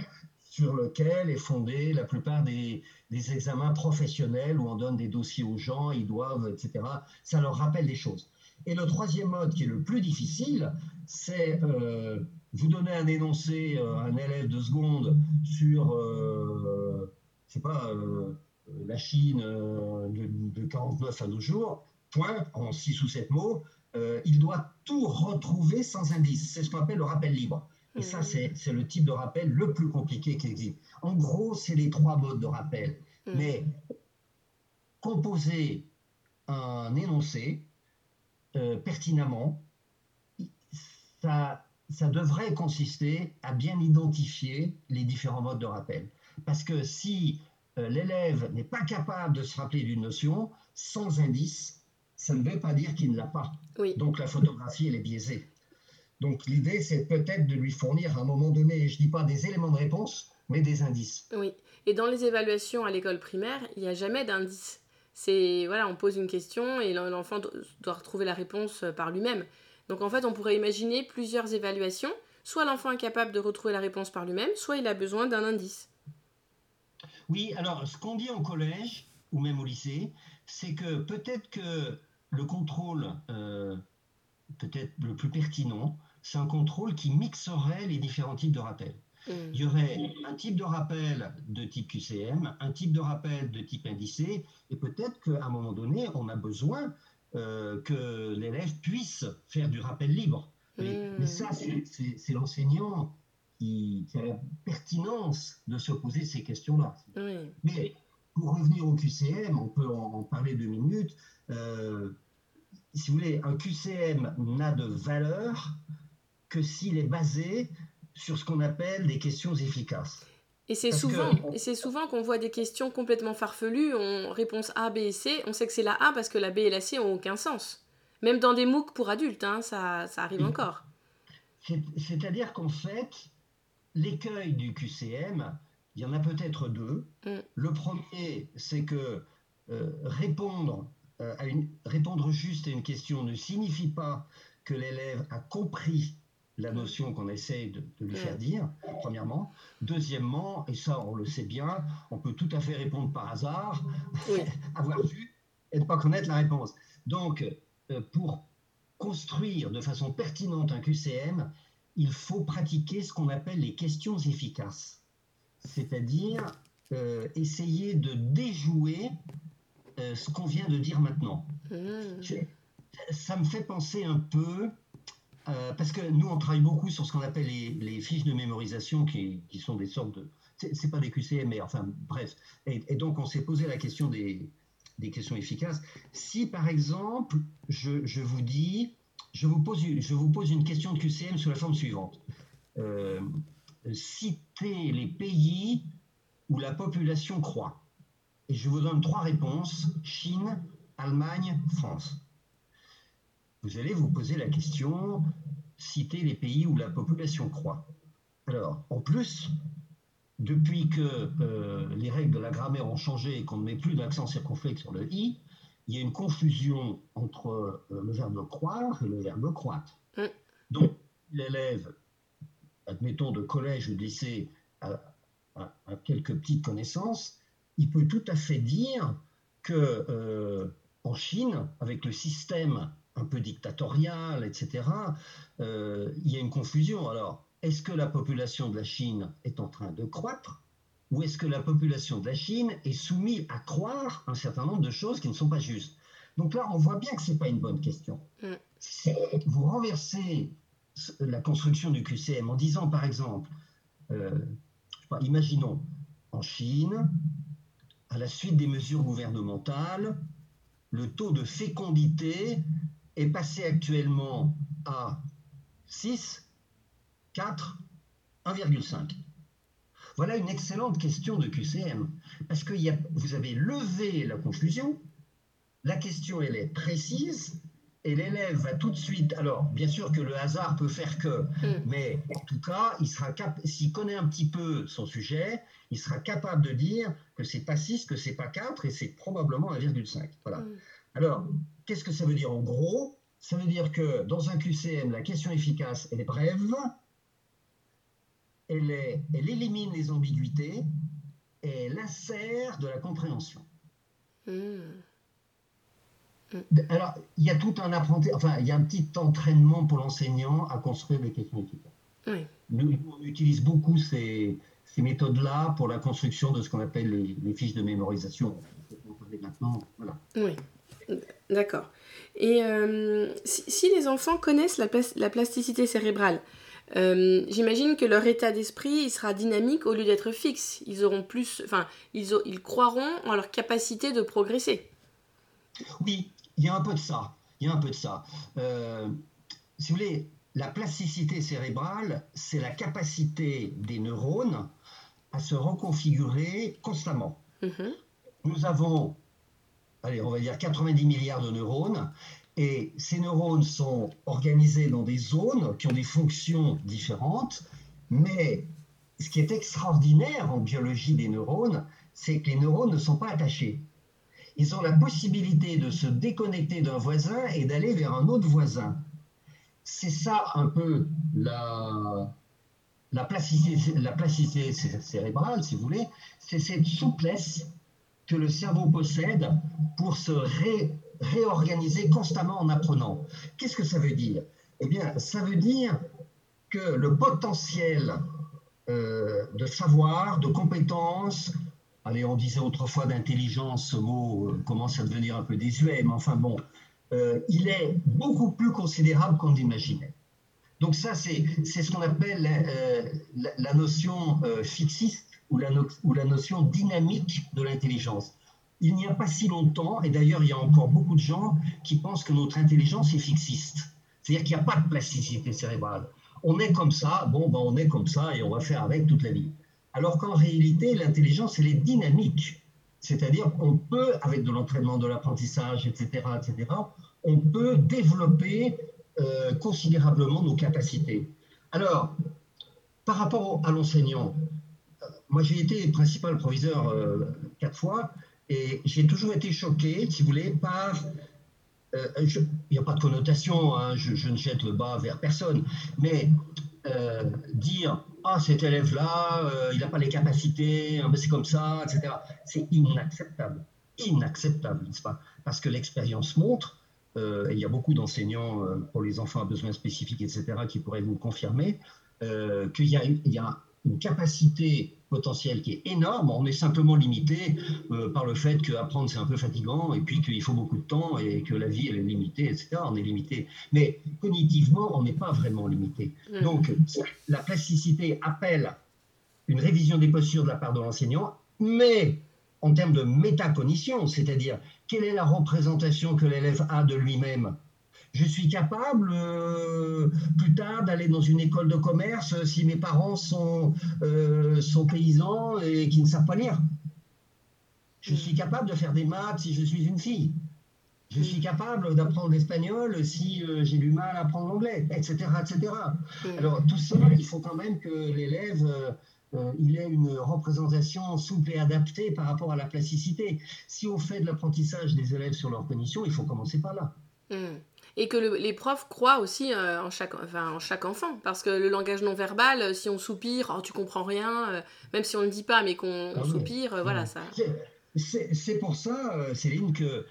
sur lequel est fondé la plupart des, des, examens professionnels où on donne des dossiers aux gens, ils doivent, etc. Ça leur rappelle des choses. Et le troisième mode, qui est le plus difficile, c'est euh, vous donner un énoncé à un élève de seconde sur, euh, je sais pas, euh, la Chine de, de, 49 à nos jours, point, en 6 ou 7 mots, il doit tout retrouver sans indice. C'est ce qu'on appelle le rappel libre. Et ça, c'est le type de rappel le plus compliqué qui existe. En gros, c'est les trois modes de rappel. Mm. Mais composer un énoncé, euh, pertinemment, ça, ça devrait consister à bien identifier les différents modes de rappel. Parce que si euh, l'élève n'est pas capable de se rappeler d'une notion, sans indice, ça ne veut pas dire qu'il ne l'a pas. Donc la photographie, elle est biaisée. Donc l'idée, c'est peut-être de lui fournir à un moment donné, je ne dis pas des éléments de réponse, mais des indices. Oui, et dans les évaluations à l'école primaire, il n'y a jamais d'indice. C'est voilà, on pose une question et l'enfant doit retrouver la réponse euh, par lui-même. Donc en fait, on pourrait imaginer plusieurs évaluations. Soit l'enfant est capable de retrouver la réponse par lui-même, soit il a besoin d'un indice. Oui, alors ce qu'on dit en collège ou même au lycée, c'est que peut-être que le contrôle, euh, peut-être le plus pertinent, c'est un contrôle qui mixerait les différents types de rappels. Mm. Il y aurait un type de rappel de type QCM, un type de rappel de type indicé, et peut-être qu'à un moment donné, on a besoin euh, que l'élève puisse faire du rappel libre. Mais, mm. ça, c'est l'enseignant qui, a la pertinence de se poser ces questions-là. Mais pour revenir au QCM, on peut en, parler deux minutes. Euh, si vous voulez, un QCM n'a de valeur que s'il est basé sur ce qu'on appelle des questions efficaces. Et c'est souvent, c'est souvent qu'on voit des questions complètement farfelues, on réponse A, B et C, on sait que c'est la A parce que la B et la C ont aucun sens. Même dans des MOOC pour adultes, hein, ça, ça, arrive encore. C'est-à-dire qu'en fait, l'écueil du QCM, il y en a peut-être deux. Mm. Le premier, c'est que euh, répondre, euh, à une, répondre juste à une question ne signifie pas que l'élève a compris la notion qu'on essaie de, lui faire dire, premièrement. Deuxièmement, et ça on le sait bien, on peut tout à fait répondre par hasard, avoir vu et ne pas connaître la réponse. Donc, euh, pour construire de façon pertinente un QCM, il faut pratiquer ce qu'on appelle les questions efficaces, c'est-à-dire euh, essayer de déjouer euh, ce qu'on vient de dire maintenant. Mmh. ça me fait penser un peu euh, parce que nous, on travaille beaucoup sur ce qu'on appelle les, fiches de mémorisation, qui, sont des sortes de... C'est pas des QCM, mais enfin, bref. Et, donc, on s'est posé la question des, questions efficaces. Si, par exemple, je, vous dis, je vous, pose, je une question de QCM sous la forme suivante. Euh, citez les pays où la population croît. Et je vous donne trois réponses, Chine, Allemagne, France vous allez vous poser la question, citer les pays où la population croît. Alors, en plus, depuis que euh, les règles de la grammaire ont changé et qu'on ne met plus d'accent circonflexe sur le i, il y a une confusion entre euh, le verbe croire et le verbe croître. Mm. Donc, l'élève, admettons de collège ou de lycée, a, quelques petites connaissances, il peut tout à fait dire que euh, en Chine, avec le système un peu dictatorial, etc., euh, il y a une confusion. Alors, est-ce que la population de la Chine est en train de croître? Ou est-ce que la population de la Chine est soumise à croire un certain nombre de choses qui ne sont pas justes? Donc là, on voit bien que ce n'est pas une bonne question. Mm. Vous renversez la construction du QCM en disant, par exemple, euh, imaginons en Chine, à la suite des mesures gouvernementales, le taux de fécondité est passé actuellement à 6, 4, 1,5 Voilà une excellente question de QCM, parce que vous avez levé la confusion, la question elle est précise, et l'élève va tout de suite. Alors, bien sûr que le hasard peut faire que, mm. mais en tout cas, il sera s'il connaît un petit peu son sujet, il sera capable de dire que c'est pas 6, que c'est pas 4, et c'est probablement 1,5. Voilà. Mm. Alors, qu'est-ce que ça veut dire en gros? Ça veut dire que dans un QCM, la question efficace, elle est brève, elle, est, elle élimine les ambiguïtés et elle insère de la compréhension. Hmm. Alors, il y a tout un apprentissage, enfin, il y a un petit entraînement pour l'enseignant à construire des questions efficaces. Nous, on utilise beaucoup ces, ces méthodes-là pour la construction de ce qu'on appelle les, les, fiches de mémorisation. Maintenant, voilà. Oui. D'accord. Et euh, si, les enfants connaissent la, la plasticité cérébrale, euh, j'imagine que leur état d'esprit il sera dynamique au lieu d'être fixe. Ils auront plus, enfin, ils, ils croiront en leur capacité de progresser. Oui, il y a un peu de ça. Il y a un peu de ça. Euh, si vous voulez, la plasticité cérébrale, c'est la capacité des neurones à se reconfigurer constamment. Mm-hmm. Nous avons allez, on va dire 90 milliards de neurones. Et ces neurones sont organisés dans des zones qui ont des fonctions différentes. Mais ce qui est extraordinaire en biologie des neurones, c'est que les neurones ne sont pas attachés. Ils ont la possibilité de se déconnecter d'un voisin et d'aller vers un autre voisin. C'est ça un peu la, la, plasticité, la plasticité cérébrale, si vous voulez. C'est cette souplesse que le cerveau possède pour se réorganiser constamment en apprenant. Qu'est-ce que ça veut dire? Eh bien, ça veut dire que le potentiel euh, de savoir, de compétences, allez, on disait autrefois d'intelligence, ce mot euh, commence à devenir un peu désuet, mais enfin bon, euh, il est beaucoup plus considérable qu'on l'imaginait. Donc ça, c'est ce qu'on appelle la, notion fixiste ou la notion dynamique de l'intelligence. Il n'y a pas si longtemps, et d'ailleurs il y a encore beaucoup de gens qui pensent que notre intelligence est fixiste. C'est-à-dire qu'il n'y a pas de plasticité cérébrale. On est comme ça, bon, ben on est comme ça et on va faire avec toute la vie. Alors qu'en réalité, l'intelligence, elle est dynamique. C'est-à-dire qu'on peut, avec de l'entraînement, de l'apprentissage, etc., etc., on peut développer euh, considérablement nos capacités. Alors, par rapport à l'enseignant, euh, moi j'ai été principal proviseur euh, quatre fois et j'ai toujours été choqué, si vous voulez, par il n'y a pas de connotation, hein, je, ne jette le bas vers personne, mais dire ah cet élève là il n'a pas les capacités c'est comme ça etc c'est inacceptable inacceptable n'est-ce pas? Parce que l'expérience montre euh, il y a beaucoup d'enseignants euh, pour les enfants à besoins spécifiques, etc., qui pourraient vous confirmer euh, qu'il y, a une capacité potentielle qui est énorme. On est simplement limité par le fait qu'apprendre c'est un peu fatigant et puis qu'il faut beaucoup de temps et que la vie elle est limitée, etc. On est limité. Mais cognitivement, on n'est pas vraiment limité. Mm. Donc, la plasticité appelle une révision des postures de la part de l'enseignant, mais en termes de métacognition, c'est-à-dire quelle est la représentation que l'élève a de lui-même je suis capable euh, plus tard d'aller dans une école de commerce si mes parents sont, euh, sont paysans et qui ne savent pas lire. Je suis capable de faire des maths si je suis une fille. Je suis capable d'apprendre l'espagnol si euh, j'ai du mal à apprendre l'anglais, etc., etc. Alors tout ça, il faut quand même que l'élève euh, il est une représentation souple et adaptée par rapport à la plasticité. Si on fait de l'apprentissage des élèves sur leurs conditions, il faut commencer par là. Et que les profs croient aussi euh, en, chaque, en chaque enfant. Parce que le langage non verbal, euh, si on soupire, oh, tu comprends rien, même si on ne le dit pas, mais qu'on ah soupire, voilà ça. C'est pour ça, Céline, que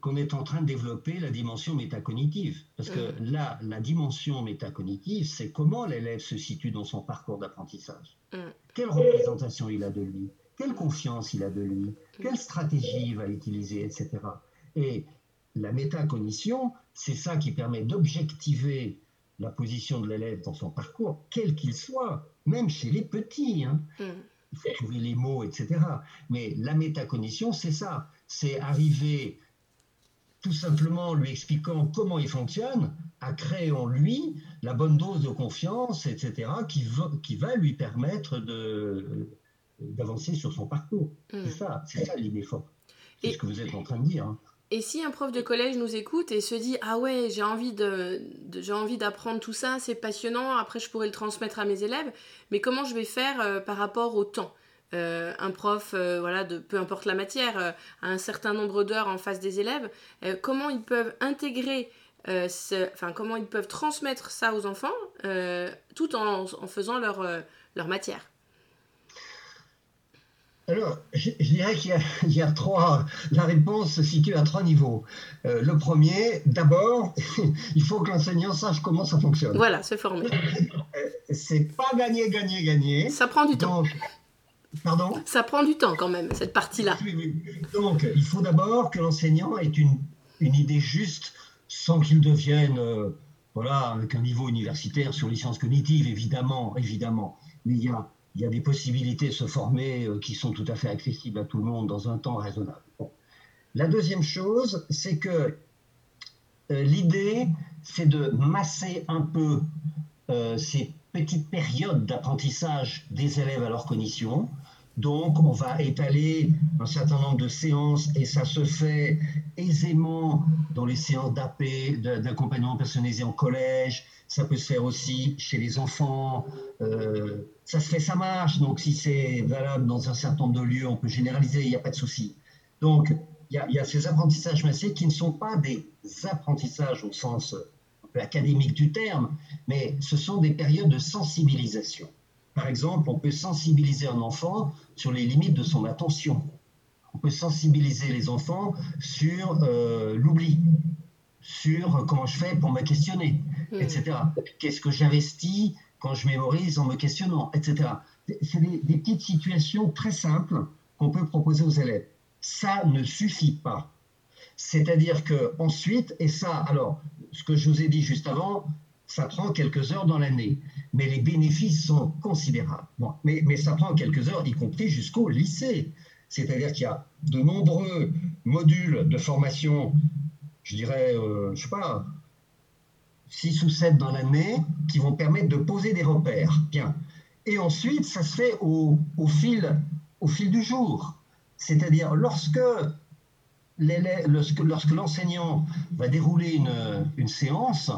qu'on est en train de développer la dimension métacognitive. Parce que mm. là, la dimension métacognitive, c'est comment l'élève se situe dans son parcours d'apprentissage. Mm. Quelle représentation il a de lui? Quelle confiance il a de lui? Mm. Quelle stratégie il va utiliser, etc. Et la métacognition, c'est ça qui permet d'objectiver la position de l'élève dans son parcours, quel qu'il soit, même chez les petits. Hein. Il faut trouver les mots, etc. Mais la métacognition, c'est ça. C'est arriver tout simplement en lui expliquant comment il fonctionne, à créer en lui la bonne dose de confiance, etc., qui va, qui va lui permettre de, d'avancer sur son parcours. C'est hmm. ça, c'est ça l'idée forte. C'est ce que vous êtes en train de dire. Hein. Et si un prof de collège nous écoute et se dit ah ouais j'ai envie j'ai envie d'apprendre tout ça c'est passionnant après je pourrais le transmettre à mes élèves mais comment je vais faire euh, par rapport au temps? Euh, un prof, euh, voilà, de peu importe la matière, a un certain nombre d'heures en face des élèves, comment ils peuvent intégrer, enfin comment ils peuvent transmettre ça aux enfants, tout en, faisant leur matière? Alors, je, dirais qu'il y, y, a trois. La réponse se situe à trois niveaux. le premier, d'abord, il faut que l'enseignant sache comment ça fonctionne. Voilà, se former. C'est pas gagner, gagner, gagner. Ça prend du temps. Pardon? Ça prend du temps quand même, cette partie-là. Donc, il faut d'abord que l'enseignant ait une, une, idée juste sans qu'il devienne, euh, voilà, avec un niveau universitaire sur les sciences cognitives, évidemment, évidemment. Mais il y a, il y a des possibilités de se former euh, qui sont tout à fait accessibles à tout le monde dans un temps raisonnable. La deuxième chose, c'est que euh, l'idée, c'est de masser un peu ces petites périodes d'apprentissage des élèves à leur cognition donc, on va étaler un certain nombre de séances et ça se fait aisément dans les séances d'AP, d'accompagnement personnalisé en collège. Ça peut se faire aussi chez les enfants. Euh, ça se fait, ça marche. Donc, si c'est valable dans un certain nombre de lieux, on peut généraliser, il n'y a pas de souci. Donc, il y, a ces apprentissages massés qui ne sont pas des apprentissages au sens académique du terme, mais ce sont des périodes de sensibilisation. Par exemple, on peut sensibiliser un enfant sur les limites de son attention. On peut sensibiliser les enfants sur euh, l'oubli, sur comment je fais pour me questionner, hmm. etc. Qu'est-ce que j'investis quand je mémorise en me questionnant, etc. C'est des, des, petites situations très simples qu'on peut proposer aux élèves. Ça ne suffit pas. C'est-à-dire que ensuite, et ça, alors, ce que je vous ai dit juste avant, ça prend quelques heures dans l'année, mais les bénéfices sont considérables. mais, mais ça prend quelques heures, y compris jusqu'au lycée. C'est-à-dire qu'il y a de nombreux modules de formation, je dirais, euh, je sais pas, 6 ou 7 dans l'année, qui vont permettre de poser des repères. Bien. Et ensuite, ça se fait au, fil, au fil du jour. C'est-à-dire, lorsque lorsque l'enseignant va dérouler une, séance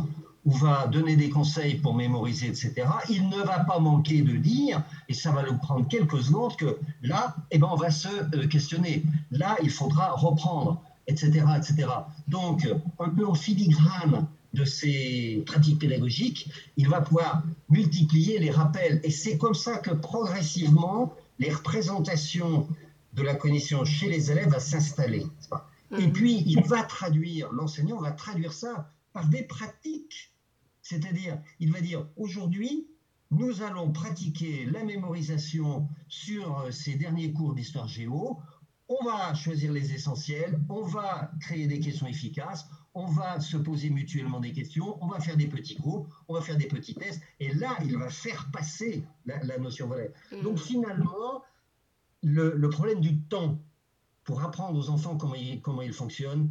ou va donner des conseils pour mémoriser, etc., il ne va pas manquer de dire, et ça va nous prendre quelques secondes, que là, eh ben, on va se euh, questionner. Là, il faudra reprendre, etc., etc. Donc, un peu en filigrane de ces pratiques pédagogiques, il va pouvoir multiplier les rappels. Et c'est comme ça que progressivement, les représentations de la cognition chez les élèves va s'installer. Et mhm. puis, il va traduire, l'enseignant va traduire ça par des pratiques. C'est-à-dire, il va dire, aujourd'hui, nous allons pratiquer la mémorisation sur euh, ces derniers cours d'histoire géo. On va choisir les essentiels, on va créer des questions efficaces, on va se poser mutuellement des questions, on va faire des petits groupes, on va faire des petits tests, et là, il va faire passer la, notion vraie. Mhm. Donc finalement, le, problème du temps pour apprendre aux enfants comment ils, comment ils fonctionnent,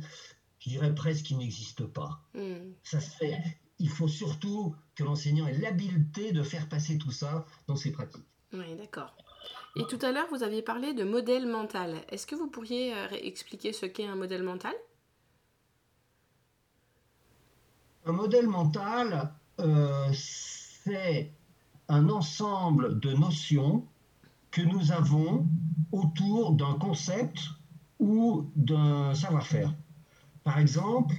je dirais presque qu'il n'existe pas. Hmm. Ça se fait. Il faut surtout que l'enseignant ait l'habileté de faire passer tout ça dans ses pratiques. Oui, d'accord. Et tout à l'heure, vous aviez parlé de modèle mental. Est-ce que vous pourriez euh, expliquer ce qu'est un modèle mental? Un modèle mental, euh, c'est un ensemble de notions que nous avons autour d'un concept ou d'un savoir-faire. Par exemple,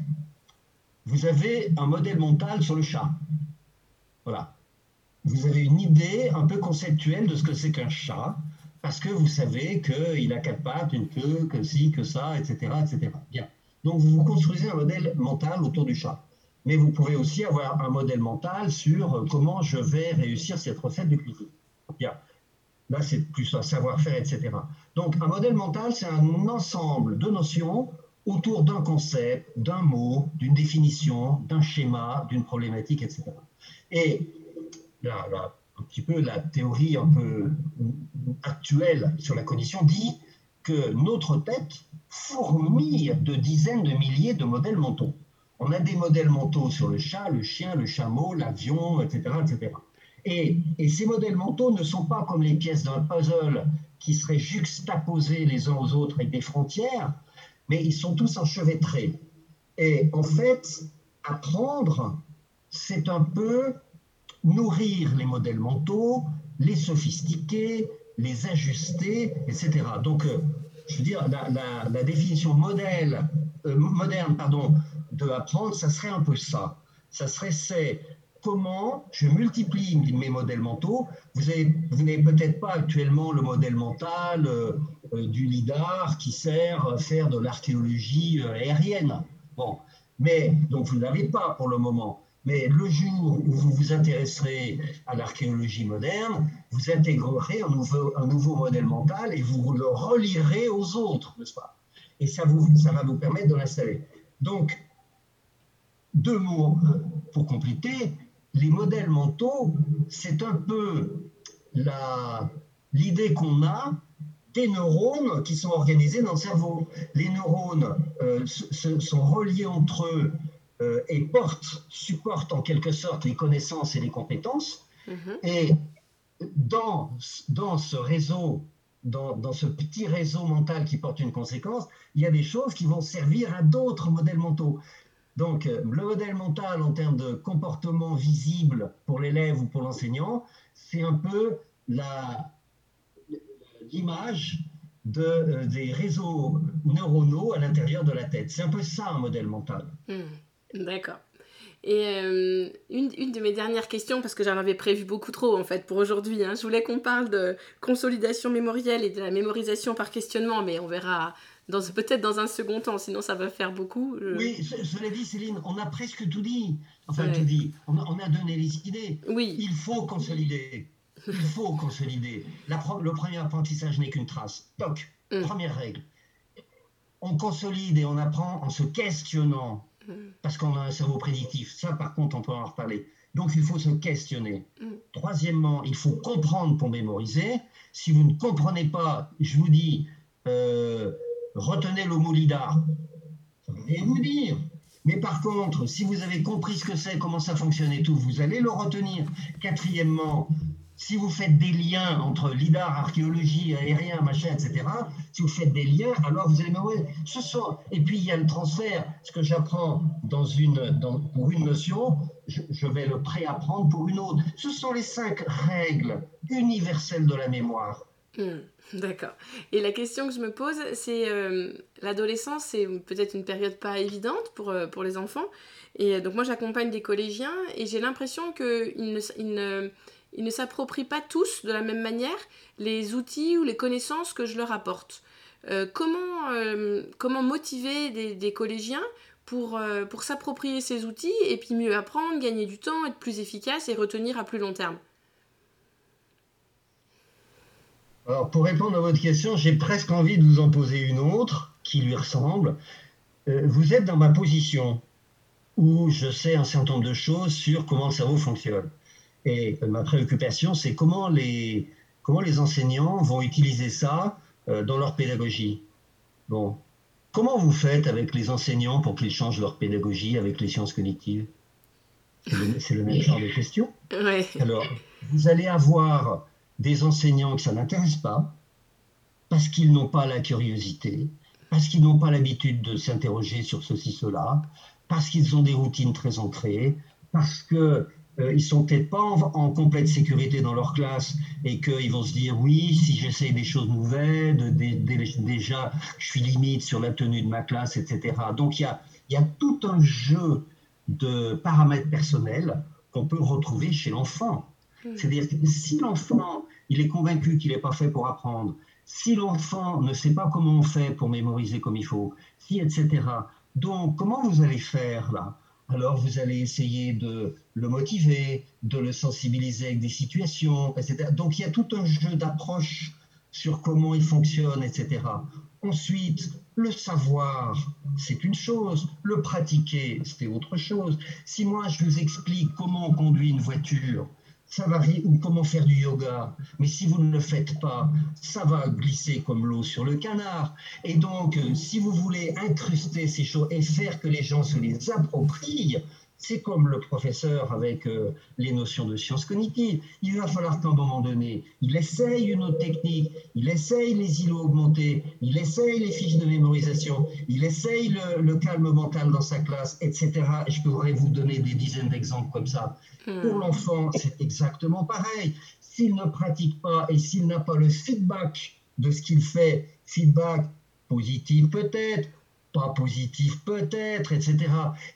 vous avez un modèle mental sur le chat. Voilà. Vous avez une idée un peu conceptuelle de ce que c'est qu'un chat, parce que vous savez qu'il a quatre pattes, une queue, que ci, que ça, etc., etc. Bien. Donc vous vous construisez un modèle mental autour du chat. Mais vous pouvez aussi avoir un modèle mental sur comment je vais réussir cette recette de cuisine. Bien. Là, c'est plus un savoir-faire, etc. Donc, un modèle mental, c'est un ensemble de notions autour d'un concept, d'un mot, d'une définition, d'un schéma, d'une problématique, etc. Et là, un petit peu la théorie un peu actuelle sur la cognition dit que notre tête fourmille de dizaines de milliers de modèles mentaux. On a des modèles mentaux sur le chat, le chien, le chameau, l'avion, etc., etc. Et, ces modèles mentaux ne sont pas comme les pièces d'un puzzle qui seraient juxtaposées les uns aux autres avec des frontières, mais ils sont tous enchevêtrés. Et en fait, apprendre, c'est un peu nourrir les modèles mentaux, les sophistiquer, les ajuster, etc. Donc, euh, je veux dire, la, définition modèle, euh, moderne pardon, de apprendre, ça serait un peu ça. Ça serait c'est comment je multiplie mes modèles mentaux. Vous n'avez peut-être pas actuellement le modèle mental euh, euh, du LIDAR qui sert à faire de l'archéologie euh, aérienne. Bon, mais donc vous n'avez pas pour le moment. Mais le jour où vous vous intéresserez à l'archéologie moderne, vous intégrerez un nouveau, modèle mental et vous le relirez aux autres, n'est-ce pas? Et ça, vous, ça va vous permettre de l'installer. Donc, deux mots pour compléter les modèles mentaux, c'est un peu l'idée qu'on a des neurones qui sont organisés dans le cerveau. Les neurones euh, sont reliés entre eux euh, et portent, supportent en quelque sorte les connaissances et les compétences. Mm-hmm. Et dans, dans ce réseau, dans, dans, ce petit réseau mental qui porte une conséquence, il y a des choses qui vont servir à d'autres modèles mentaux. Donc, euh, le modèle mental en termes de comportement visible pour l'élève ou pour l'enseignant, c'est un peu l'image de, euh, des réseaux neuronaux à l'intérieur de la tête. C'est un peu ça un modèle mental. Hmm, d'accord. Et euh, une, une, de mes dernières questions, parce que j'en avais prévu beaucoup trop en fait pour aujourd'hui, hein, je voulais qu'on parle de consolidation mémorielle et de la mémorisation par questionnement, mais on verra peut-être dans un second temps, sinon ça va faire beaucoup. Oui, cela dit, Céline, on a presque tout dit. Enfin, tout dit. On a, donné les idées. Oui. Il faut consolider. Il faut consolider. La, le premier apprentissage n'est qu'une trace. Toc. Mm. Première règle. On consolide et on apprend en se questionnant. Mm. Parce qu'on a un cerveau prédictif. Ça, par contre, on peut en reparler. Donc, il faut se questionner. Mm. Troisièmement, il faut comprendre pour mémoriser. Si vous ne comprenez pas, je vous dis, euh, retenez le mot lidar. Ça va vous dire. Mais par contre, si vous avez compris ce que c'est, comment ça fonctionne et tout, vous allez le retenir. Quatrièmement, si vous faites des liens entre l'IDAR, archéologie, aérien, machin, etc., si vous faites des liens, alors vous allez mémoriser. Ce sont, et puis il y a le transfert. Ce que j'apprends dans une, dans, pour une notion, je, vais le préapprendre pour une autre. Ce sont les cinq règles universelles de la mémoire. Hmm, d'accord. Et la question que je me pose, c'est euh, l'adolescence, c'est peut-être une période pas évidente pour, euh, pour les enfants. Et euh, donc moi j'accompagne des collégiens et j'ai l'impression qu'ils ne, s'approprient pas tous de la même manière les outils ou les connaissances que je leur apporte. Comment, comment motiver des, collégiens pour, pour s'approprier ces outils et puis mieux apprendre, gagner du temps, être plus efficace et retenir à plus long terme? Alors, pour répondre à votre question, j'ai presque envie de vous en poser une autre qui lui ressemble. vous êtes dans ma position où je sais un certain nombre de choses sur comment le cerveau fonctionne. Et ma préoccupation, c'est comment les, comment les enseignants vont utiliser ça euh, dans leur pédagogie. Bon, comment vous faites avec les enseignants pour qu'ils changent leur pédagogie avec les sciences cognitives? C'est le, même genre de question. Alors, vous allez avoir des enseignants que ça n'intéresse pas, parce qu'ils n'ont pas la curiosité, parce qu'ils n'ont pas l'habitude de s'interroger sur ceci, cela, parce qu'ils ont des routines très ancrées, parce que euh, ils sont peut-être pas en, complète sécurité dans leur classe et qu'ils vont se dire oui, si j'essaye des choses nouvelles, déjà je suis limite sur la tenue de ma classe, etc. Donc il y a, y a tout un jeu de paramètres personnels qu'on peut retrouver chez l'enfant. C'est-à-dire que si l'enfant, il est convaincu qu'il n'est pas fait pour apprendre, si l'enfant ne sait pas comment on fait pour mémoriser comme il faut, si, etc. Donc, comment vous allez faire là? Alors vous allez essayer de le motiver, de le sensibiliser avec des situations, etc. Donc il y a tout un jeu d'approche sur comment il fonctionne, etc. Ensuite, le savoir, c'est une chose, le pratiquer, c'est autre chose. Si moi je vous explique comment on conduit une voiture, ça va ou comment faire du yoga. Mais si vous ne le faites pas, ça va glisser comme l'eau sur le canard. Et donc, euh, si vous voulez incruster ces choses et faire que les gens se les approprient, c'est comme le professeur avec euh, les notions de sciences cognitives. Il va falloir qu'à un moment donné, il essaye une autre technique, il essaye les îlots augmentés, il essaye les fiches de mémorisation, il essaye le, calme mental dans sa classe, etc. Et je pourrais vous donner des dizaines d'exemples comme ça. Hmm. Pour l'enfant, c'est exactement pareil. S'il ne pratique pas et s'il n'a pas le feedback de ce qu'il fait, feedback positif peut-être, pas positif peut-être, etc.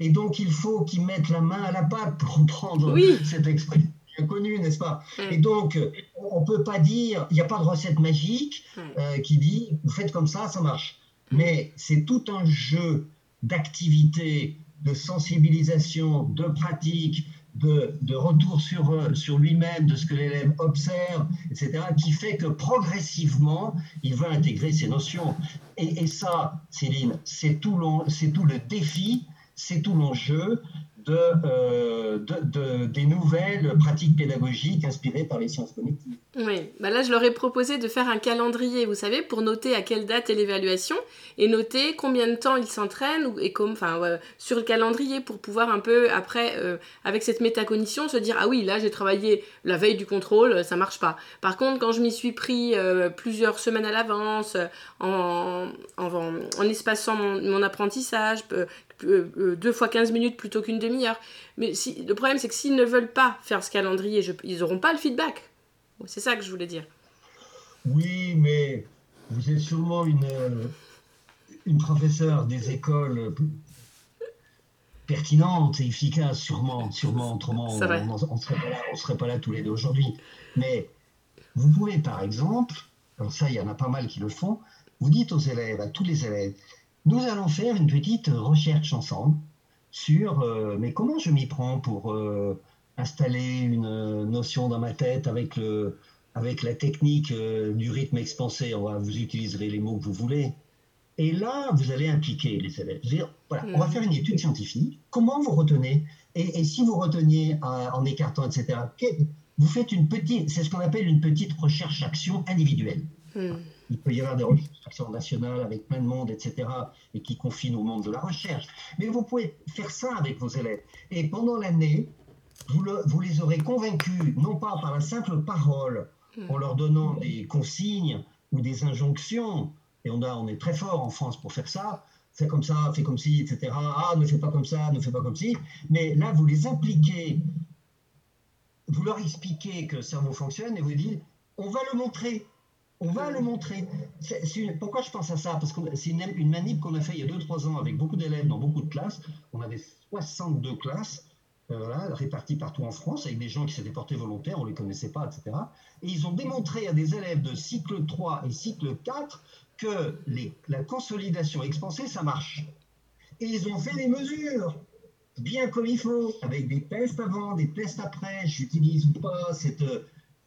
Et donc il faut qu'ils mettent la main à la pâte pour prendre cette expression bien connue, n'est-ce pas? Et donc on peut pas dire, il n'y a pas de recette magique euh, qui dit vous faites comme ça, ça marche. Mais c'est tout un jeu d'activités, de sensibilisation, de pratique, de, retour sur, euh, sur lui-même, de ce que l'élève observe, etc., qui fait que progressivement, il va intégrer ces notions. Et, et ça, Céline, c'est tout, tout le défi, c'est tout l'enjeu euh, de, de, des nouvelles pratiques pédagogiques inspirées par les sciences cognitives. Oui, bah là je leur ai proposé de faire un calendrier, vous savez, pour noter à quelle date est l'évaluation et noter combien de temps ils s'entraînent et comme, enfin, sur le calendrier pour pouvoir un peu après, euh, avec cette métacognition, se dire ah oui là j'ai travaillé la veille du contrôle, ça marche pas. Par contre quand je m'y suis pris euh, plusieurs semaines à l'avance, en, en, en, espaçant mon, apprentissage, deux fois 15 minutes plutôt qu'une demi-heure. Mais si, le problème, c'est que s'ils ne veulent pas faire ce calendrier, ils n'auront pas le feedback. C'est ça que je voulais dire. Oui, mais vous êtes sûrement une, euh, une professeure des écoles pertinente et efficace, sûrement, sûrement, autrement, on ne serait, pas là tous les deux aujourd'hui. Mais vous pouvez, par exemple, alors ça, il y en a pas mal qui le font, vous dites aux élèves, à tous les élèves, nous allons faire une petite recherche ensemble sur euh, mais comment je m'y prends pour euh, installer une notion dans ma tête avec, le, avec la technique euh, du rythme expansé? On va, vous utiliserez les mots que vous voulez. Et là, vous allez impliquer les élèves. voilà, on va mm. faire une étude scientifique. Comment vous retenez? Et, si vous reteniez en écartant, etc., vous faites une petite, c'est ce qu'on appelle une petite recherche-action individuelle. Mm il peut y avoir des recherches nationales avec plein de monde, etc., et qui confinent au monde de la recherche. Mais vous pouvez faire ça avec vos élèves. Et pendant l'année, vous, les aurez convaincus, non pas par la simple parole, en leur donnant des consignes ou des injonctions, et on est très fort en France pour faire ça, fais comme ça, fais comme ci, etc. Ah, ne fais pas comme ça, ne fais pas comme ci. Mais là, vous les impliquez, vous leur expliquez que le cerveau fonctionne et vous dites, on va le montrer. On va le montrer. pourquoi je pense à ça? Parce que c'est une, une, manip qu'on a fait il y a 2-3 ans avec beaucoup d'élèves dans beaucoup de classes. On avait 62 classes euh, réparties partout en France avec des gens qui s'étaient portés volontaires, on ne les connaissait pas, etc. Et ils ont démontré à des élèves de cycle 3 et cycle 4 que la consolidation expansée, ça marche. Et ils ont fait des mesures, bien comme il faut, avec des tests avant, des tests après, j'utilise ou pas cette,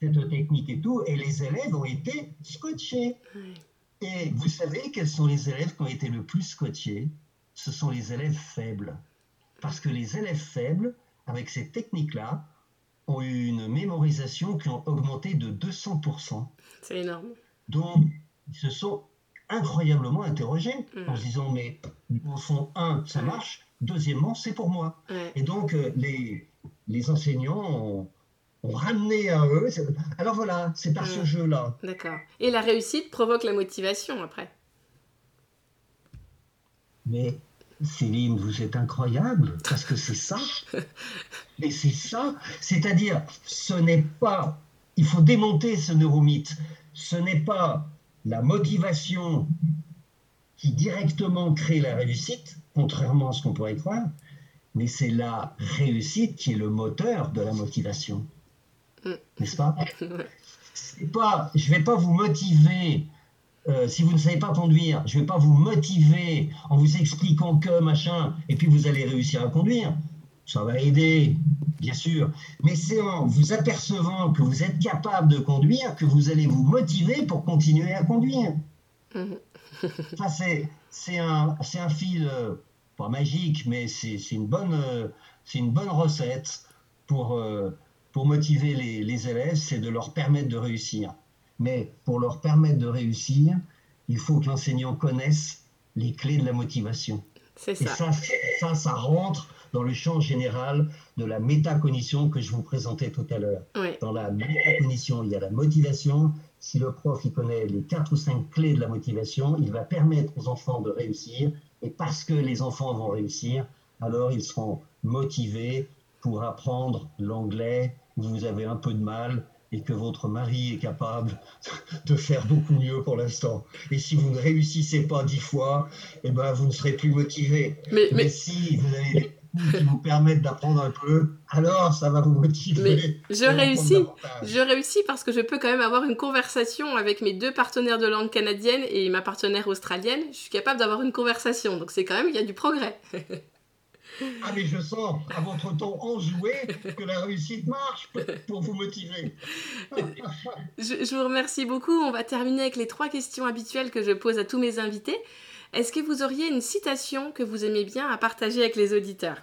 cette technique et tout, et les élèves ont été scotchés. Et vous savez quels sont les élèves qui ont été le plus scotchés? Ce sont les élèves faibles. Parce que les élèves faibles, avec ces techniques-là, ont eu une mémorisation qui a augmenté de 200%. C'est énorme. Donc, ils se sont incroyablement interrogé mm. en se disant mais au fond, un, ça marche, deuxièmement, c'est pour moi. Et donc euh, les, les enseignants ont, ramené à eux. Alors voilà, c'est par ce mm. jeu-là. D'accord. Et la réussite provoque la motivation après. Mais Céline, vous êtes incroyable, parce que c'est ça. Mais c'est ça. C'est-à-dire, ce n'est pas. Il faut démonter ce neuromythe. Ce n'est pas la motivation qui directement crée la réussite, contrairement à ce qu'on pourrait croire, mais c'est la réussite qui est le moteur de la motivation. N'est-ce pas, pas Je ne vais pas vous motiver, euh, si vous ne savez pas conduire, je ne vais pas vous motiver en vous expliquant que machin, et puis vous allez réussir à conduire. Ça va aider, bien sûr. Mais c'est en vous apercevant que vous êtes capable de conduire que vous allez vous motiver pour continuer à conduire. ça, c'est un, un fil, euh, pas magique, mais c'est une, bonne, euh, une bonne recette pour, pour motiver les, les élèves, c'est de leur permettre de réussir. Mais pour leur permettre de réussir, il faut que l'enseignant connaisse les clés de la motivation. C'est ça. Et ça, ça, ça rentre dans le champ général de la métacognition que je vous présentais tout à l'heure. Dans la métacognition, il y a la motivation. Si le prof il connaît les quatre ou cinq clés de la motivation, il va permettre aux enfants de réussir. Et parce que les enfants vont réussir, alors ils seront motivés pour apprendre l'anglais vous avez un peu de mal et que votre mari est capable de faire beaucoup mieux pour l'instant. Et si vous ne réussissez pas dix fois, eh ben, vous ne serez plus motivé. Mais, mais... mais si vous avez qui vous permettent d'apprendre un peu, alors ça va vous motiver. Mais je réussis, je réussis parce que je peux quand même avoir une conversation avec mes deux partenaires de langue canadienne et ma partenaire australienne. Je suis capable d'avoir une conversation, donc c'est quand même, il y a du progrès. ah mais je sens à votre ton enjoué que la réussite marche pour vous motiver. je, je vous remercie beaucoup. On va terminer avec les trois questions habituelles que je pose à tous mes invités. Est-ce que vous auriez une citation que vous aimez bien à partager avec les auditeurs?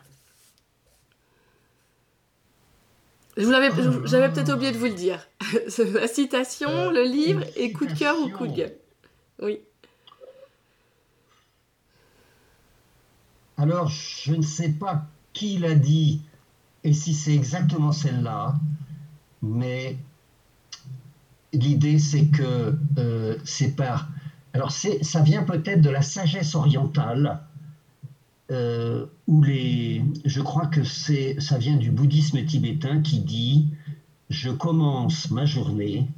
J'avais peut-être oublié de vous le dire. La citation, euh, le livre et coup de cœur ou coup de gueule? Oui. Alors, je ne sais pas qui l'a dit et si c'est exactement celle-là, mais l'idée c'est que euh, c'est par alors ça vient peut-être de la sagesse orientale, euh, où les, je crois que ça vient du bouddhisme tibétain qui dit je commence ma journée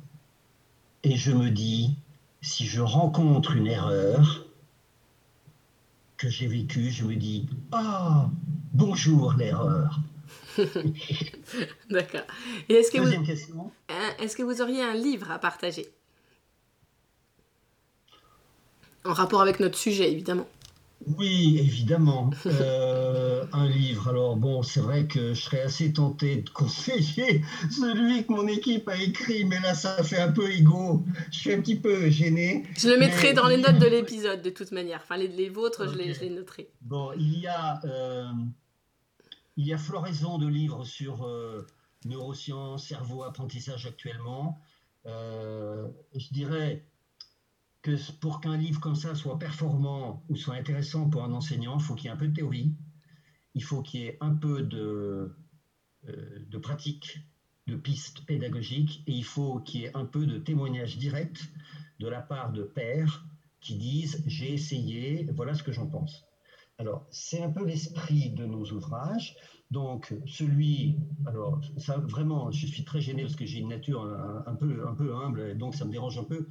et je me dis si je rencontre une erreur que j'ai vécue, je me dis ah bonjour l'erreur. D'accord. Et est-ce que vous, question. Est-ce que vous auriez un livre à partager? En rapport avec notre sujet, évidemment. Oui, évidemment. Euh, un livre. Alors bon, c'est vrai que je serais assez tenté de conseiller celui que mon équipe a écrit, mais là, ça fait un peu égo. Je suis un petit peu gêné. Je le mettrai dans les notes de l'épisode, de toute manière. Enfin, les, vôtres, je, les, noterai. Bon, il y a, euh, il y a floraison de livres sur euh, neurosciences, cerveau, apprentissage actuellement. je dirais que pour qu'un livre comme ça soit performant ou soit intéressant pour un enseignant, il faut qu'il y ait un peu de théorie, il faut qu'il y ait un peu de, de pratique, de pistes pédagogiques, et il faut qu'il y ait un peu de témoignage direct de la part de pères qui disent j'ai essayé, voilà ce que j'en pense. Alors, c'est un peu l'esprit de nos ouvrages. Donc, celui, alors, ça, vraiment, je suis très gêné parce que j'ai une nature un, peu, un peu humble, donc ça me dérange un peu.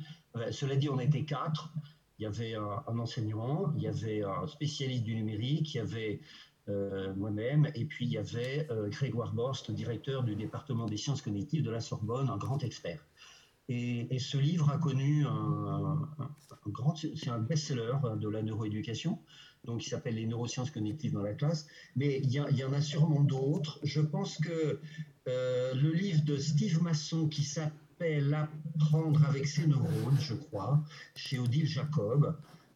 Cela dit, on était quatre. Il y avait un, enseignant, il y avait un spécialiste du numérique, il y avait euh, moi-même, et puis il y avait euh, Grégoire Borst, directeur du département des sciences cognitives de la Sorbonne, un grand expert. Et, ce livre a connu un, un grand, c'est un best-seller de la neuroéducation donc il s'appelle Les neurosciences cognitives dans la classe, mais il y, en a sûrement d'autres. Je pense que euh, le livre de Steve Masson qui s'appelle Apprendre avec ses neurones, je crois, chez Odile Jacob,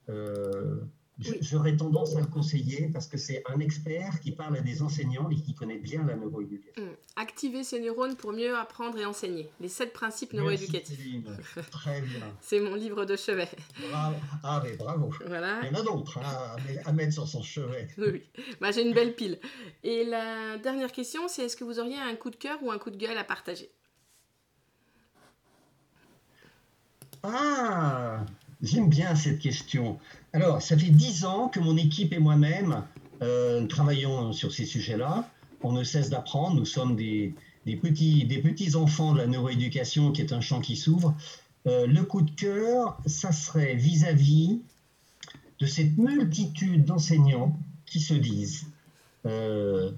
euh, J'aurais tendance à le conseiller parce que c'est un expert qui parle à des enseignants et qui connaît bien la neuroéducation. Hum. Activer ses neurones pour mieux apprendre et enseigner. Les sept principes neuroéducatifs. Très bien. c'est mon livre de chevet. Bravo. Ah, mais bravo. Voilà. Il y en a d'autres hein, à mettre sur son chevet. Oui, bah, j'ai une belle pile. Et la dernière question, c'est est-ce que vous auriez un coup de cœur ou un coup de gueule à partager? Ah J'aime bien cette question. Alors, ça fait dix ans que mon équipe et moi-même euh, travaillons sur ces sujets-là. On ne cesse d'apprendre. Nous sommes des, petits, des petits enfants de la neuroéducation, qui est un champ qui s'ouvre. Euh, le coup de cœur, ça serait vis-à-vis de cette multitude d'enseignants qui se disent euh,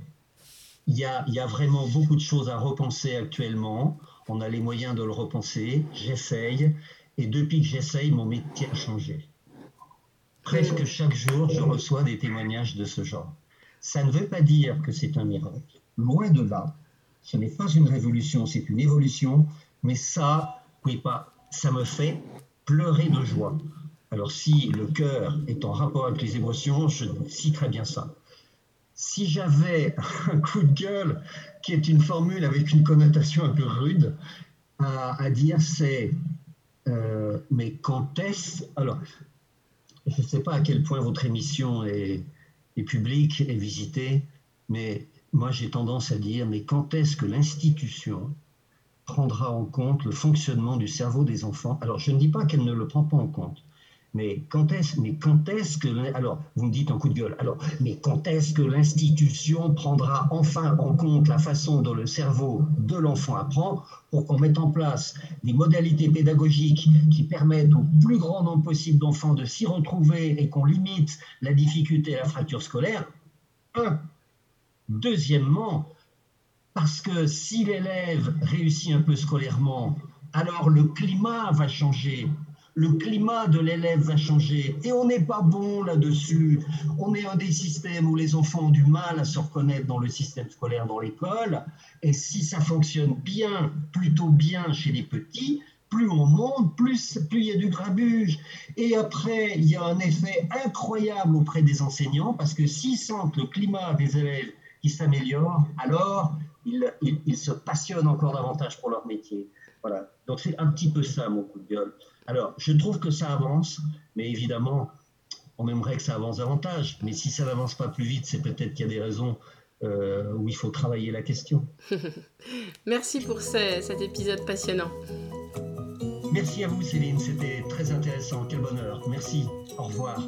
il y, a, y, a, vraiment beaucoup de choses à repenser actuellement. On a les moyens de le repenser. J'essaye. Et depuis que j'essaye, mon métier a changé. Presque chaque jour, je reçois des témoignages de ce genre. Ça ne veut pas dire que c'est un miracle. Loin de là. Ce n'est pas une révolution, c'est une évolution. Mais ça, oui, pas, ça me fait pleurer de joie. Alors si le cœur est en rapport avec les émotions, je cite très bien ça. Si j'avais un coup de gueule, qui est une formule avec une connotation un peu rude, à dire, c'est euh, mais quand est-ce Alors, je ne sais pas à quel point votre émission est, est publique, est visitée, mais moi j'ai tendance à dire, mais quand est-ce que l'institution prendra en compte le fonctionnement du cerveau des enfants? Alors, je ne dis pas qu'elle ne le prend pas en compte, mais quand est-ce, est-ce que, alors, vous me dites un coup de gueule, alors, mais quand est-ce que l'institution prendra enfin en compte la façon dont le cerveau de l'enfant apprend pour qu'on mette en place des modalités pédagogiques qui permettent au plus grand nombre possible d'enfants de s'y retrouver et qu'on limite la difficulté et la fracture scolaire? Un. Deuxièmement, parce que si l'élève réussit un peu scolairement, alors le climat va changer le climat de l'élève va changer. Et on n'est pas bon là-dessus. On est un des systèmes où les enfants ont du mal à se reconnaître dans le système scolaire, dans l'école. Et si ça fonctionne bien, plutôt bien chez les petits, plus on monte, plus, il y a du grabuge. Et après, il y a un effet incroyable auprès des enseignants, parce que s'ils sentent le climat des élèves qui s'améliore, alors ils, ils se passionnent encore davantage pour leur métier. Voilà. Donc c'est un petit peu ça mon coup de gueule. Alors, je trouve que ça avance, mais évidemment, on aimerait que ça avance davantage. Mais si ça n'avance pas plus vite, c'est peut-être qu'il y a des raisons euh, où il faut travailler la question. Merci pour cet épisode passionnant. Merci à vous, Céline. C'était très intéressant. Quel bonheur. Merci. Au revoir.